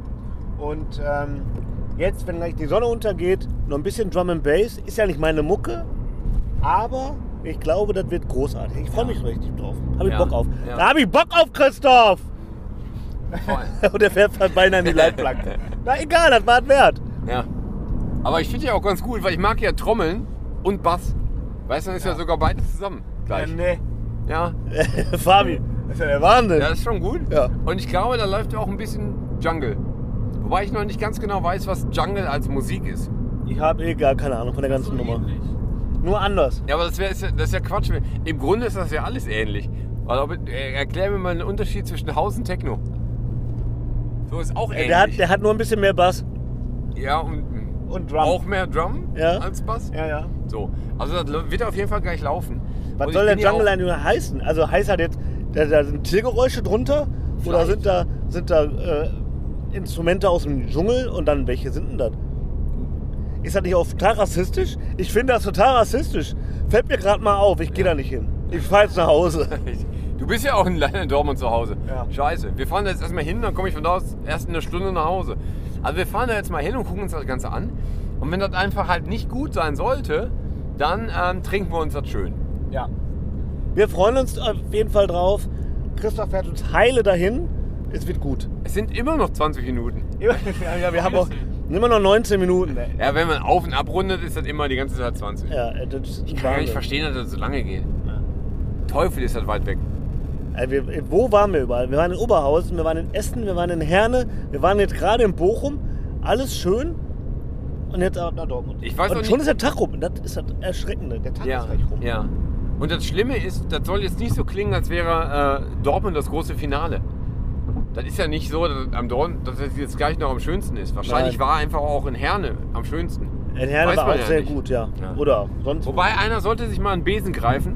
Und ähm, jetzt, wenn gleich die Sonne untergeht, noch ein bisschen Drum and Bass. Ist ja nicht meine Mucke, aber ich glaube, das wird großartig. Ich freue mich richtig drauf. Habe ich Ja. Bock auf. Ja. Da habe ich Bock auf, Christoph! Und der fährt fast beinahe an die Leitplanke. Na egal, das war es wert. Ja. Aber ich finde ja auch ganz gut, weil ich mag ja Trommeln und Bass. Weißt du, dann ist ja, sogar beides zusammen gleich. Ja, nee. Ja. Fabi, das ist ja der Wahnsinn. Ja, das ist schon gut. Ja. Und ich glaube, da läuft ja auch ein bisschen Jungle. Wobei ich noch nicht ganz genau weiß, was Jungle als Musik ist. Ich habe eh gar keine Ahnung von der ganzen Nummer. Nur anders. Ja, aber das, wär, ist ja- das ist ja Quatsch. Im Grunde ist das ja alles ähnlich. Also, äh, erklär mir mal einen Unterschied zwischen Haus und Techno. So ist auch ähnlich. Der hat, der hat nur ein bisschen mehr Bass. ja, und, Und Drum. auch mehr Drum Ja. als Bass. Ja, ja. So. Also das wird auf jeden Fall gleich laufen. Was Und soll der ja Jungle eigentlich heißen? Also heißt das jetzt, da, da sind Tiergeräusche drunter? Oder Vielleicht. sind da, sind da äh, Instrumente aus dem Dschungel? Und dann, welche sind denn das? Ist das nicht auch total rassistisch? Ich finde das total rassistisch. Fällt mir gerade mal auf, ich gehe da nicht hin. Ich fahre jetzt nach Hause. Du bist ja auch in in Dortmund zu Hause. Ja. Scheiße. Wir fahren da jetzt erstmal hin, dann komme ich von da aus erst in einer Stunde nach Hause. Also wir fahren da jetzt mal hin und gucken uns das Ganze an. Und wenn das einfach halt nicht gut sein sollte, dann ähm, trinken wir uns das schön. Ja. Wir freuen uns auf jeden Fall drauf. Christoph fährt uns heile dahin. Es wird gut. Es sind immer noch 20 Minuten. Ja wir haben auch immer noch 19 Minuten. ey. Ja, wenn man auf und abrundet, ist das immer die ganze Zeit 20. Ja, das ist Ich kann gar nicht verstehen, dass das so lange geht. Teufel ist das weit weg. Äh, wir, wo waren wir überall? Wir waren in Oberhausen, wir waren in Essen, wir waren in Herne, wir waren jetzt gerade in Bochum. Alles schön. Und jetzt auch nach Dortmund. Ich weiß und schon nicht- ist der Tag rum. Das ist das Erschreckende. Der Tag Ja, ist gleich rum. ja. Und das Schlimme ist, das soll jetzt nicht so klingen, als wäre äh, Dortmund das große Finale. Das ist ja nicht so, dass, am Dortmund, dass es jetzt gleich noch am schönsten ist. Wahrscheinlich Nein. war einfach auch in Herne am schönsten. In Herne Weiß war auch ja sehr nicht. gut, ja. Ja. Oder sonst. Wobei einer sollte sich mal einen Besen greifen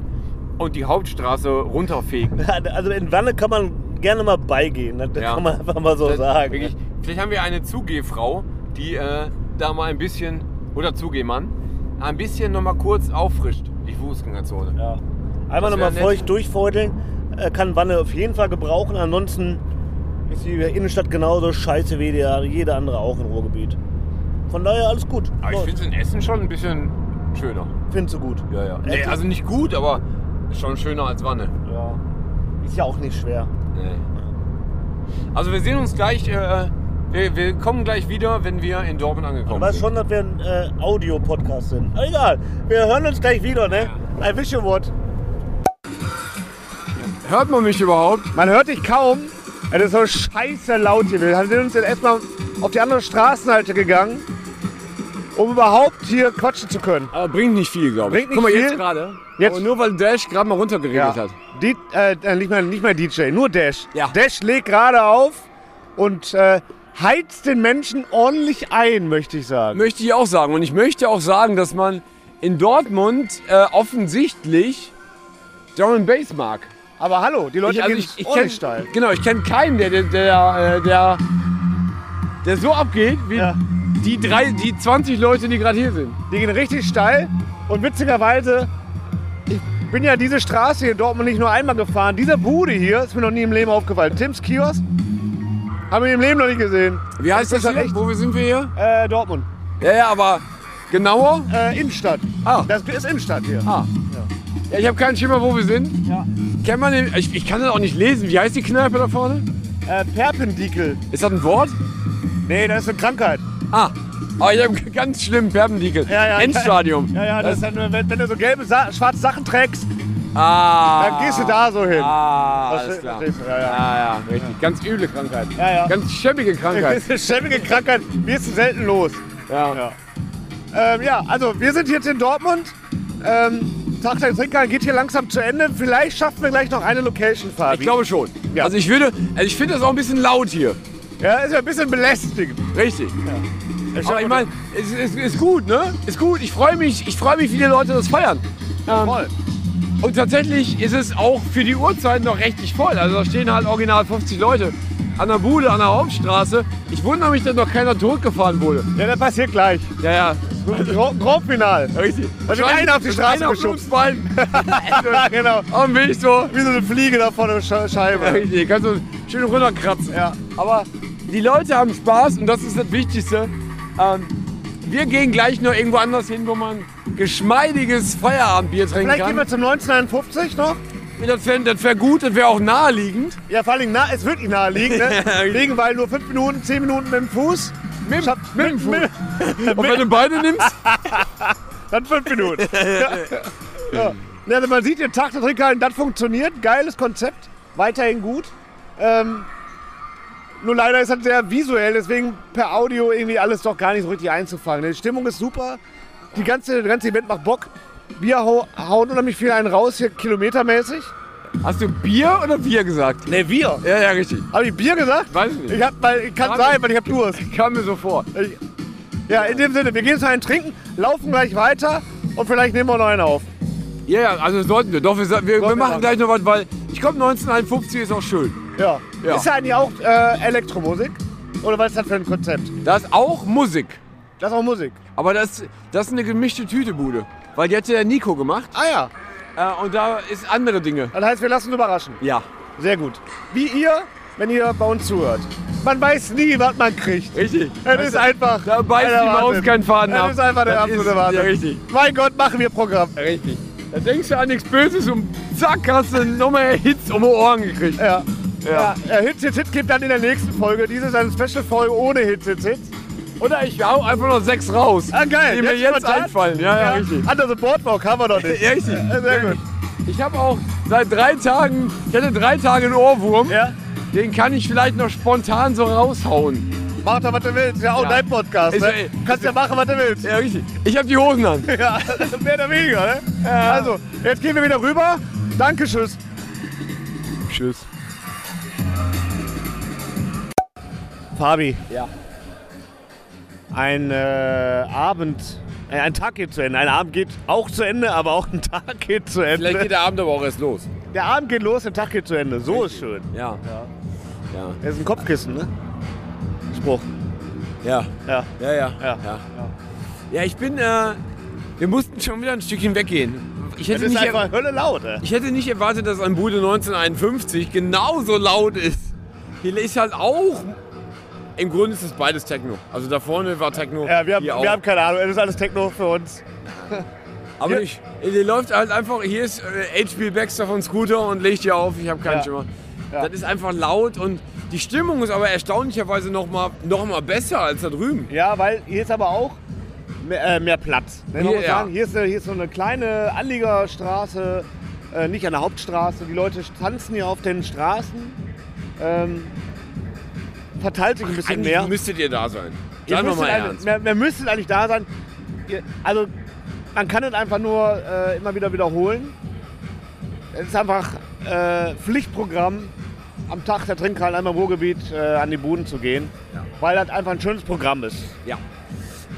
und die Hauptstraße runterfegen. Also in Wanne kann man gerne mal beigehen. Das Ja. kann man einfach mal so Das- sagen. Wirklich, vielleicht haben wir eine Zugehfrau, die äh, da mal ein bisschen, oder Zugehmann, ein bisschen noch mal kurz auffrischt, die Fußgängerzone. Ja. Einmal nochmal nett. feucht durchfeudeln. Äh, kann Wanne auf jeden Fall gebrauchen. Ansonsten ist die Innenstadt genauso scheiße wie der, jede andere auch im Ruhrgebiet. Von daher alles gut. Aber ich finde es in Essen schon ein bisschen schöner. Findest du gut? Ja, ja. Nee, also nicht gut, aber schon schöner als Wanne. Ja. Ist ja auch nicht schwer. Nee. Also wir sehen uns gleich, äh, wir, wir kommen gleich wieder, wenn wir in Dortmund Du angekommen weißt sind. schon, dass wir ein äh, Audio-Podcast sind. Aber egal, wir hören uns gleich wieder, ne? I wish you would. Hört man mich überhaupt? Man hört dich kaum. Es ist so scheiße laut hier. Wir sind uns jetzt erstmal auf die andere Straßenseite gegangen. um überhaupt hier quatschen zu können. Aber bringt nicht viel, glaube ich. Bringt nicht Guck mal, viel. jetzt gerade. Jetzt- Aber nur weil Dash gerade mal runtergeregelt hat. Die, äh, äh, nicht, mehr, nicht mehr DJ, nur Dash. Dash legt gerade auf und äh, heizt den Menschen ordentlich ein, möchte ich sagen. Möchte ich auch sagen. Und ich möchte auch sagen, dass man in Dortmund äh, offensichtlich Drum and Bass mag. Aber hallo, die Leute ich, also gehen ich, ich kenn, steil. Genau, ich kenne keinen, der, der, der, äh, der, der so abgeht wie die, drei, die 20 Leute, die gerade hier sind. Die gehen richtig steil und witzigerweise, ich bin ja diese Straße hier in Dortmund nicht nur einmal gefahren. Diese Bude hier ist mir noch nie im Leben aufgefallen. Tims Kiosk haben wir im Leben noch nicht gesehen. Wie heißt das, hat hier? Wo sind wir hier? Äh, Dortmund. Ja, ja, aber genauer? Äh, Innenstadt. Ah. Das ist Innenstadt hier. Ah. Ja, ich habe keinen Schimmer, wo wir sind. Ja. Kennt man den? Ich, ich kann das auch nicht lesen. Wie heißt die Kneipe da vorne? Äh, Perpendikel. Ist das ein Wort? Nee, das ist eine Krankheit. Ah. Aber ich habe ganz schlimm Perpendikel. Ja, ja, Endstadium. Ja, ja, das, ist dann, wenn, wenn du so gelbe, Sa schwarze Sachen trägst, Ah. dann gehst du da so hin. Ah, Das alles klar. du, ja, ja. ja, ja, richtig. Ganz üble Krankheit. Ja, ja. Ganz schäbige Krankheit. Das ist eine schäbige Krankheit. Wir sind selten los. Ja. Ja. Ähm, ja, also wir sind jetzt in Dortmund. Ähm, Tag der Trinker geht hier langsam zu Ende. Vielleicht schaffen wir gleich noch eine Location, Fabi. Ich glaube schon. Ja. Also ich würde, also ich finde das auch ein bisschen laut hier. Ja, ist ja ein bisschen belästigend. Richtig. Aber ich meine, es ist, ist gut, ne? Ist gut. Ich freue mich, ich freue mich, wie die Leute das feiern. Ähm, Voll. Und tatsächlich ist es auch für die Uhrzeit noch richtig voll. Also da stehen halt original 50 Leute an der Bude, an der Hauptstraße. Ich wundere mich, dass noch keiner totgefahren wurde. Ja, das passiert gleich. Ja, ja. Grand, Grand Final. Richtig. Da wird einer auf die Straße geschubst. Genau. Auf dem Weg so. Wie so eine Fliege da vor der Sch Scheibe. Richtig, kannst du schön runterkratzen. Ja. Aber die Leute haben Spaß und das ist das Wichtigste. Ähm, wir gehen gleich noch irgendwo anders hin, wo man geschmeidiges Feierabendbier trinken Vielleicht gehen kann. wir zum 1951 noch. Das wäre das wär gut, das wäre auch naheliegend. Ja, vor allem nah, es wird nicht naheliegen, ne? Ja, Liegen, weil nur 5 Minuten, 10 Minuten mit dem Fuß. Mit, Schaff- mit dem Fuß. mit- Und wenn du beide nimmst? Dann 5 Minuten. ja. Ja, also man sieht den Tag der Trinkhallen, das funktioniert. Geiles Konzept. Weiterhin gut. Ähm, nur leider ist das sehr visuell, deswegen per Audio irgendwie alles doch gar nicht so richtig einzufangen. Die Stimmung ist super. Die ganze, das ganze Event macht Bock. Wir hau, hauen unheimlich viel einen raus hier, kilometermäßig. Hast du Bier oder Bier gesagt? Ne, wir. Ja, ja, richtig. Habe ich Bier gesagt? Weiß ich nicht. Ich hab, weil, kann Kam sein, weil ich hab Durst. Kam mir so vor. Ich, ja, in dem Sinne, wir gehen zu einem Trinken, laufen gleich weiter und vielleicht nehmen wir noch einen auf. Ja, ja, also sollten wir. Doch, wir, wir, wir machen machen. gleich noch was, weil ich glaube 1951 ist auch schön. Ja. Ja. Ist ja eigentlich auch äh, Elektromusik? Oder was ist das für ein Konzept? Das ist auch Musik. Das ist auch Musik. Aber das, das ist eine gemischte Tütebude. Weil die hat ja der Nico gemacht. Ah ja. Äh, und da ist andere Dinge. Das heißt, wir lassen uns überraschen. Ja. Sehr gut. Wie ihr, wenn ihr bei uns zuhört. Man weiß nie, was man kriegt. Richtig. Es ist einfach. Da beißt die Maus keinen Faden ab. Das ist einfach der Das absolute ist- Wahnsinn. ja, richtig. Mein Gott, machen wir Programm. Richtig. Da denkst du an nichts Böses und zack, hast du nochmal Hits um die Ohren gekriegt. Ja. Ja. Ja, äh, Hits, Hits, Hits gibt dann in der nächsten Folge. Diese ist eine Special-Folge ohne Hits, Hits, Hits. Oder ich hau einfach noch sechs raus. Ah, geil. Die mir jetzt spontan? einfallen. Ja, ja, richtig. Andere Boardwalk haben wir noch nicht. Ja, richtig. Ja, sehr gut. Ich habe auch seit drei Tagen, ich hatte drei Tage einen Ohrwurm. Ja. Den kann ich vielleicht noch spontan so raushauen. Mach doch, was du willst. Ja, auch Ja. dein Podcast. Ist Ne? ja- Kannst ja machen, was du willst. Ja, richtig. Ich habe die Hosen an. Ja, mehr oder weniger, ne? Also, jetzt gehen wir wieder rüber. Danke, tschüss. Tschüss. Fabi, Ja. Ein äh, Abend, äh, ein Tag geht zu Ende. Ein Abend geht auch zu Ende, aber auch ein Tag geht zu Ende. Vielleicht geht der Abend aber auch erst los. der Abend geht los, der Tag geht zu Ende. So ist schön. Ja. Ja. Das ist ein Kopfkissen, ne? Spruch. Ja. Ja. Ja, ja. Ja. Ja, ja ich bin, äh, wir mussten schon wieder ein Stückchen weggehen. Ich Das hätte, ist nicht, einfach Hölle laut, ey. ich hätte nicht erwartet, dass ein Bude 1951 genauso laut ist. Hier ist halt auch, im Grunde ist es beides Techno. Also da vorne war Techno, Ja, wir haben, wir haben keine Ahnung. Das ist alles Techno für uns. Aber ich, hier läuft halt einfach, hier ist äh, HP Baxter von Scooter und legt hier auf, ich habe keinen Ja. Schimmer. Ja. Das ist einfach laut und die Stimmung ist aber erstaunlicherweise noch mal, noch mal besser als da drüben. Ja, weil hier ist aber auch mehr, äh, mehr Platz. Ne? Hier, ja. hier, ist, eine- hier ist so eine kleine Anliegerstraße, äh, nicht an der Hauptstraße. Die Leute tanzen hier auf den Straßen. Ähm, verteilt sich ein bisschen Eigentlich mehr. müsstet ihr da sein. Sagen wir mal ernst. Mehr, mehr müsstet eigentlich da sein. ihr- also man kann es einfach nur äh, immer wieder wiederholen. Es ist einfach äh, Pflichtprogramm, am Tag der Trinkhallen einmal im Ruhrgebiet äh, an die Buden zu gehen, weil das einfach ein schönes Programm ist. Ja.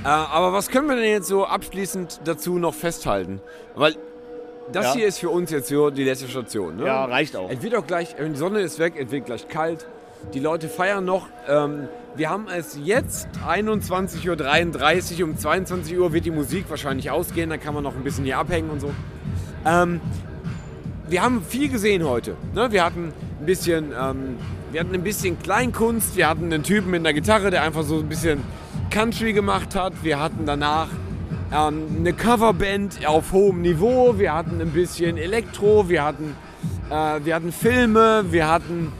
Äh, aber was können wir denn jetzt so abschließend dazu noch festhalten? Weil das Ja. hier ist für uns jetzt so die letzte Station. Ne? Ja, reicht auch. Es wird auch gleich, die Sonne ist weg, es wird gleich kalt. Die Leute feiern noch. Ähm, wir haben es jetzt 21.33 Uhr. Um 22 Uhr wird die Musik wahrscheinlich ausgehen. Dann kann man noch ein bisschen hier abhängen und so. Ähm, wir haben viel gesehen heute. Ne? Wir hatten ein bisschen, ähm, wir hatten ein bisschen Kleinkunst. Wir hatten einen Typen mit einer Gitarre, der einfach so ein bisschen Country gemacht hat. Wir hatten danach ähm, eine Coverband auf hohem Niveau. Wir hatten ein bisschen Elektro. Wir hatten, äh, wir hatten Filme. Wir hatten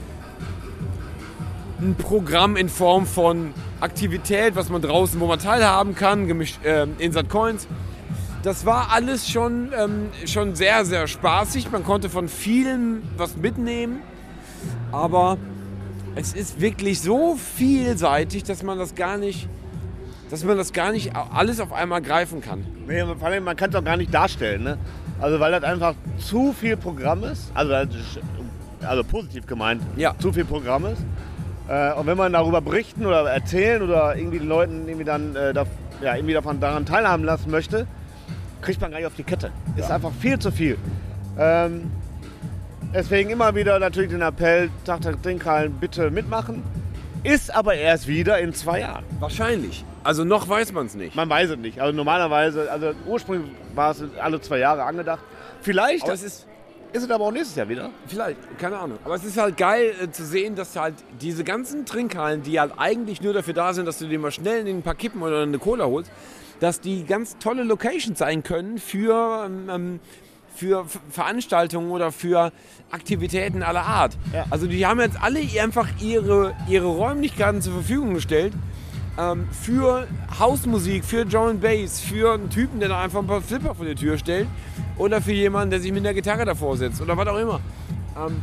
ein Programm in Form von Aktivität, was man draußen, wo man teilhaben kann, gemischt, äh, Insert Coins. Das war alles schon, ähm, schon sehr, sehr spaßig. Man konnte von vielen was mitnehmen. Aber es ist wirklich so vielseitig, dass man das gar nicht, dass man das gar nicht alles auf einmal greifen kann. Nee, vor allem, man kann es auch gar nicht darstellen. Ne? Also weil das einfach zu viel Programm ist. Also, ist- also positiv gemeint. Zu viel Programm ist. Äh, und wenn man darüber berichten oder erzählen oder irgendwie den Leuten irgendwie dann äh, da, ja, irgendwie davon daran teilhaben lassen möchte, kriegt man gar nicht auf die Kette. Ist einfach viel zu viel. Ähm, deswegen immer wieder natürlich den Appell, Tag der Trinkhallen bitte mitmachen. Ist aber erst wieder in zwei Jahren. Wahrscheinlich. Also noch weiß man es nicht. Man weiß es nicht. Also normalerweise, also ursprünglich war es alle zwei Jahre angedacht. Vielleicht Aber es ist, ist es aber auch nächstes Jahr wieder. Vielleicht, keine Ahnung. Aber es ist halt geil äh, zu sehen, dass halt diese ganzen Trinkhallen, die halt eigentlich nur dafür da sind, dass du dir mal schnell ein paar Kippen oder eine Cola holst, dass die ganz tolle Locations sein können für, ähm, für F- Veranstaltungen oder für Aktivitäten aller Art. Also die haben jetzt alle einfach ihre, ihre Räumlichkeiten zur Verfügung gestellt ähm, für Hausmusik, für Drum and Bass, für einen Typen, der da einfach ein paar Flipper vor die Tür stellt oder für jemanden, der sich mit einer Gitarre davor setzt oder was auch immer. Ähm,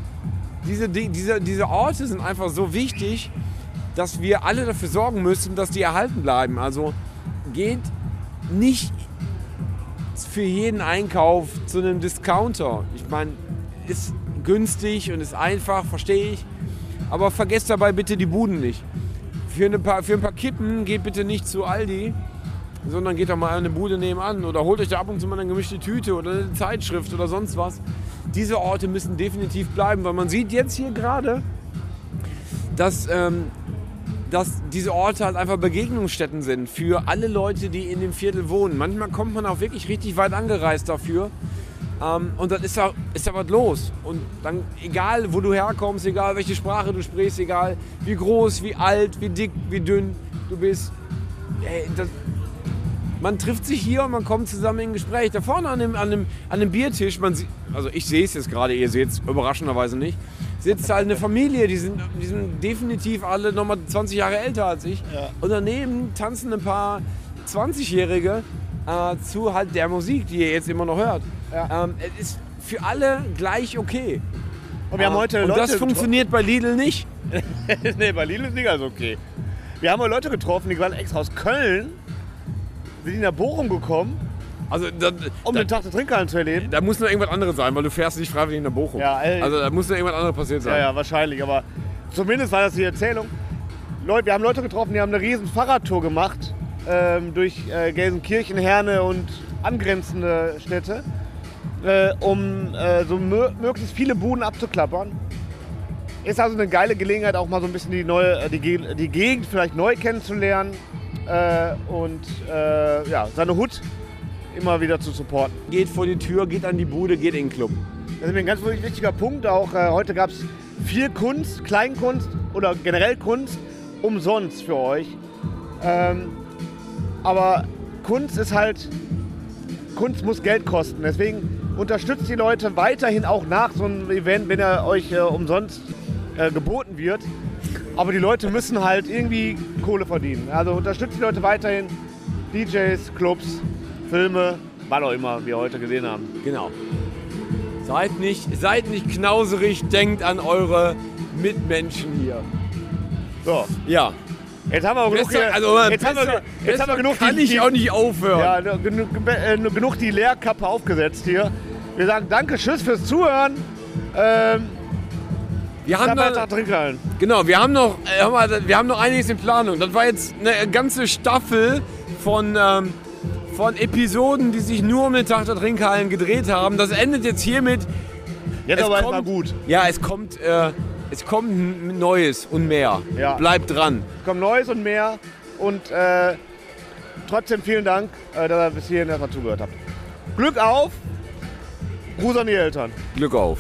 diese, Di- diese, diese Orte sind einfach so wichtig, dass wir alle dafür sorgen müssen, dass die erhalten bleiben. Also geht nicht für jeden Einkauf zu einem Discounter. Ich meine, ist günstig und ist einfach, verstehe ich. Aber vergesst dabei bitte die Buden nicht. Für, eine paar, für ein paar Kippen geht bitte nicht zu Aldi, sondern geht doch mal eine Bude nebenan oder holt euch da ab und zu mal eine gemischte Tüte oder eine Zeitschrift oder sonst was. Diese Orte müssen definitiv bleiben, weil man sieht jetzt hier gerade, dass, ähm, dass diese Orte halt einfach Begegnungsstätten sind für alle Leute, die in dem Viertel wohnen. Manchmal kommt man auch wirklich richtig weit angereist dafür. Ähm, und dann ist da, ist da was los. Und dann, egal wo du herkommst, egal welche Sprache du sprichst, egal wie groß, wie alt, wie dick, wie dünn du bist, ey, das, man trifft sich hier und man kommt zusammen in ein Gespräch. Da vorne an dem, an dem, an dem Biertisch, man sieht, also ich sehe es jetzt gerade, ihr seht es überraschenderweise nicht, sitzt halt eine Familie, die sind, die sind definitiv alle nochmal 20 Jahre älter als ich. Und daneben tanzen ein paar 20-Jährige äh, zu halt der Musik, die ihr jetzt immer noch hört. Ähm, es ist für alle gleich okay. Und wir haben Äh, heute und Leute das funktioniert bei Lidl nicht. nee, bei Lidl ist nicht ganz okay. Wir haben heute Leute getroffen, die waren extra aus Köln, sind nach Bochum gekommen, also, da, um den Tag der Trinkhallen zu erleben. Da muss nur irgendwas anderes sein, weil du fährst nicht freiwillig nach Bochum. Ja, ey. also da muss nur irgendwas anderes passiert sein. Ja, ja, wahrscheinlich, aber zumindest war das die Erzählung. Leute, wir haben Leute getroffen, die haben eine riesen Fahrradtour gemacht ähm, durch äh, Gelsenkirchen, Herne und angrenzende Städte, äh, um äh, so mö möglichst viele Buden abzuklappern. Ist also eine geile Gelegenheit, auch mal so ein bisschen die, neue, äh, die, Ge- die Gegend vielleicht neu kennenzulernen äh, und äh, ja, seine Hut immer wieder zu supporten. Geht vor die Tür, geht an die Bude, geht in den Club. Das ist mir ein ganz wichtiger Punkt. Auch äh, heute gab es viel Kunst, Kleinkunst oder generell Kunst umsonst für euch. Ähm, aber Kunst ist halt, Kunst muss Geld kosten. Deswegen unterstützt die Leute weiterhin auch nach so einem Event, wenn er euch äh, umsonst äh, geboten wird. Aber die Leute müssen halt irgendwie Kohle verdienen. Also unterstützt die Leute weiterhin. DJs, Clubs, Filme, was auch immer wir heute gesehen haben. Genau. Seid nicht, seid nicht knauserig, denkt an eure Mitmenschen hier. So. Ja. Jetzt haben wir genug Besser- also, jetzt haben wir, besser- jetzt haben wir besser genug kann ich auch nicht aufhören. Ja, ne, genug, äh, genug die Leerkappe aufgesetzt hier. Wir sagen danke, tschüss fürs Zuhören. Ähm, Wir haben noch, Trinkhallen. genau, wir haben noch, äh, mal, wir haben noch einiges in Planung. Das war jetzt eine ganze Staffel von, ähm, von Episoden, die sich nur um den Tag der Trinkhallen gedreht haben. Das endet jetzt hiermit. Jetzt Es aber kommt- erstmal gut. Ja, es kommt, äh, es kommt Neues und mehr. Ja. Bleibt dran. Es kommt Neues und mehr. Und äh, trotzdem vielen Dank, äh, dass ihr bis hierhin erstmal zugehört habt. Glück auf. Gruß an die Eltern. Glück auf.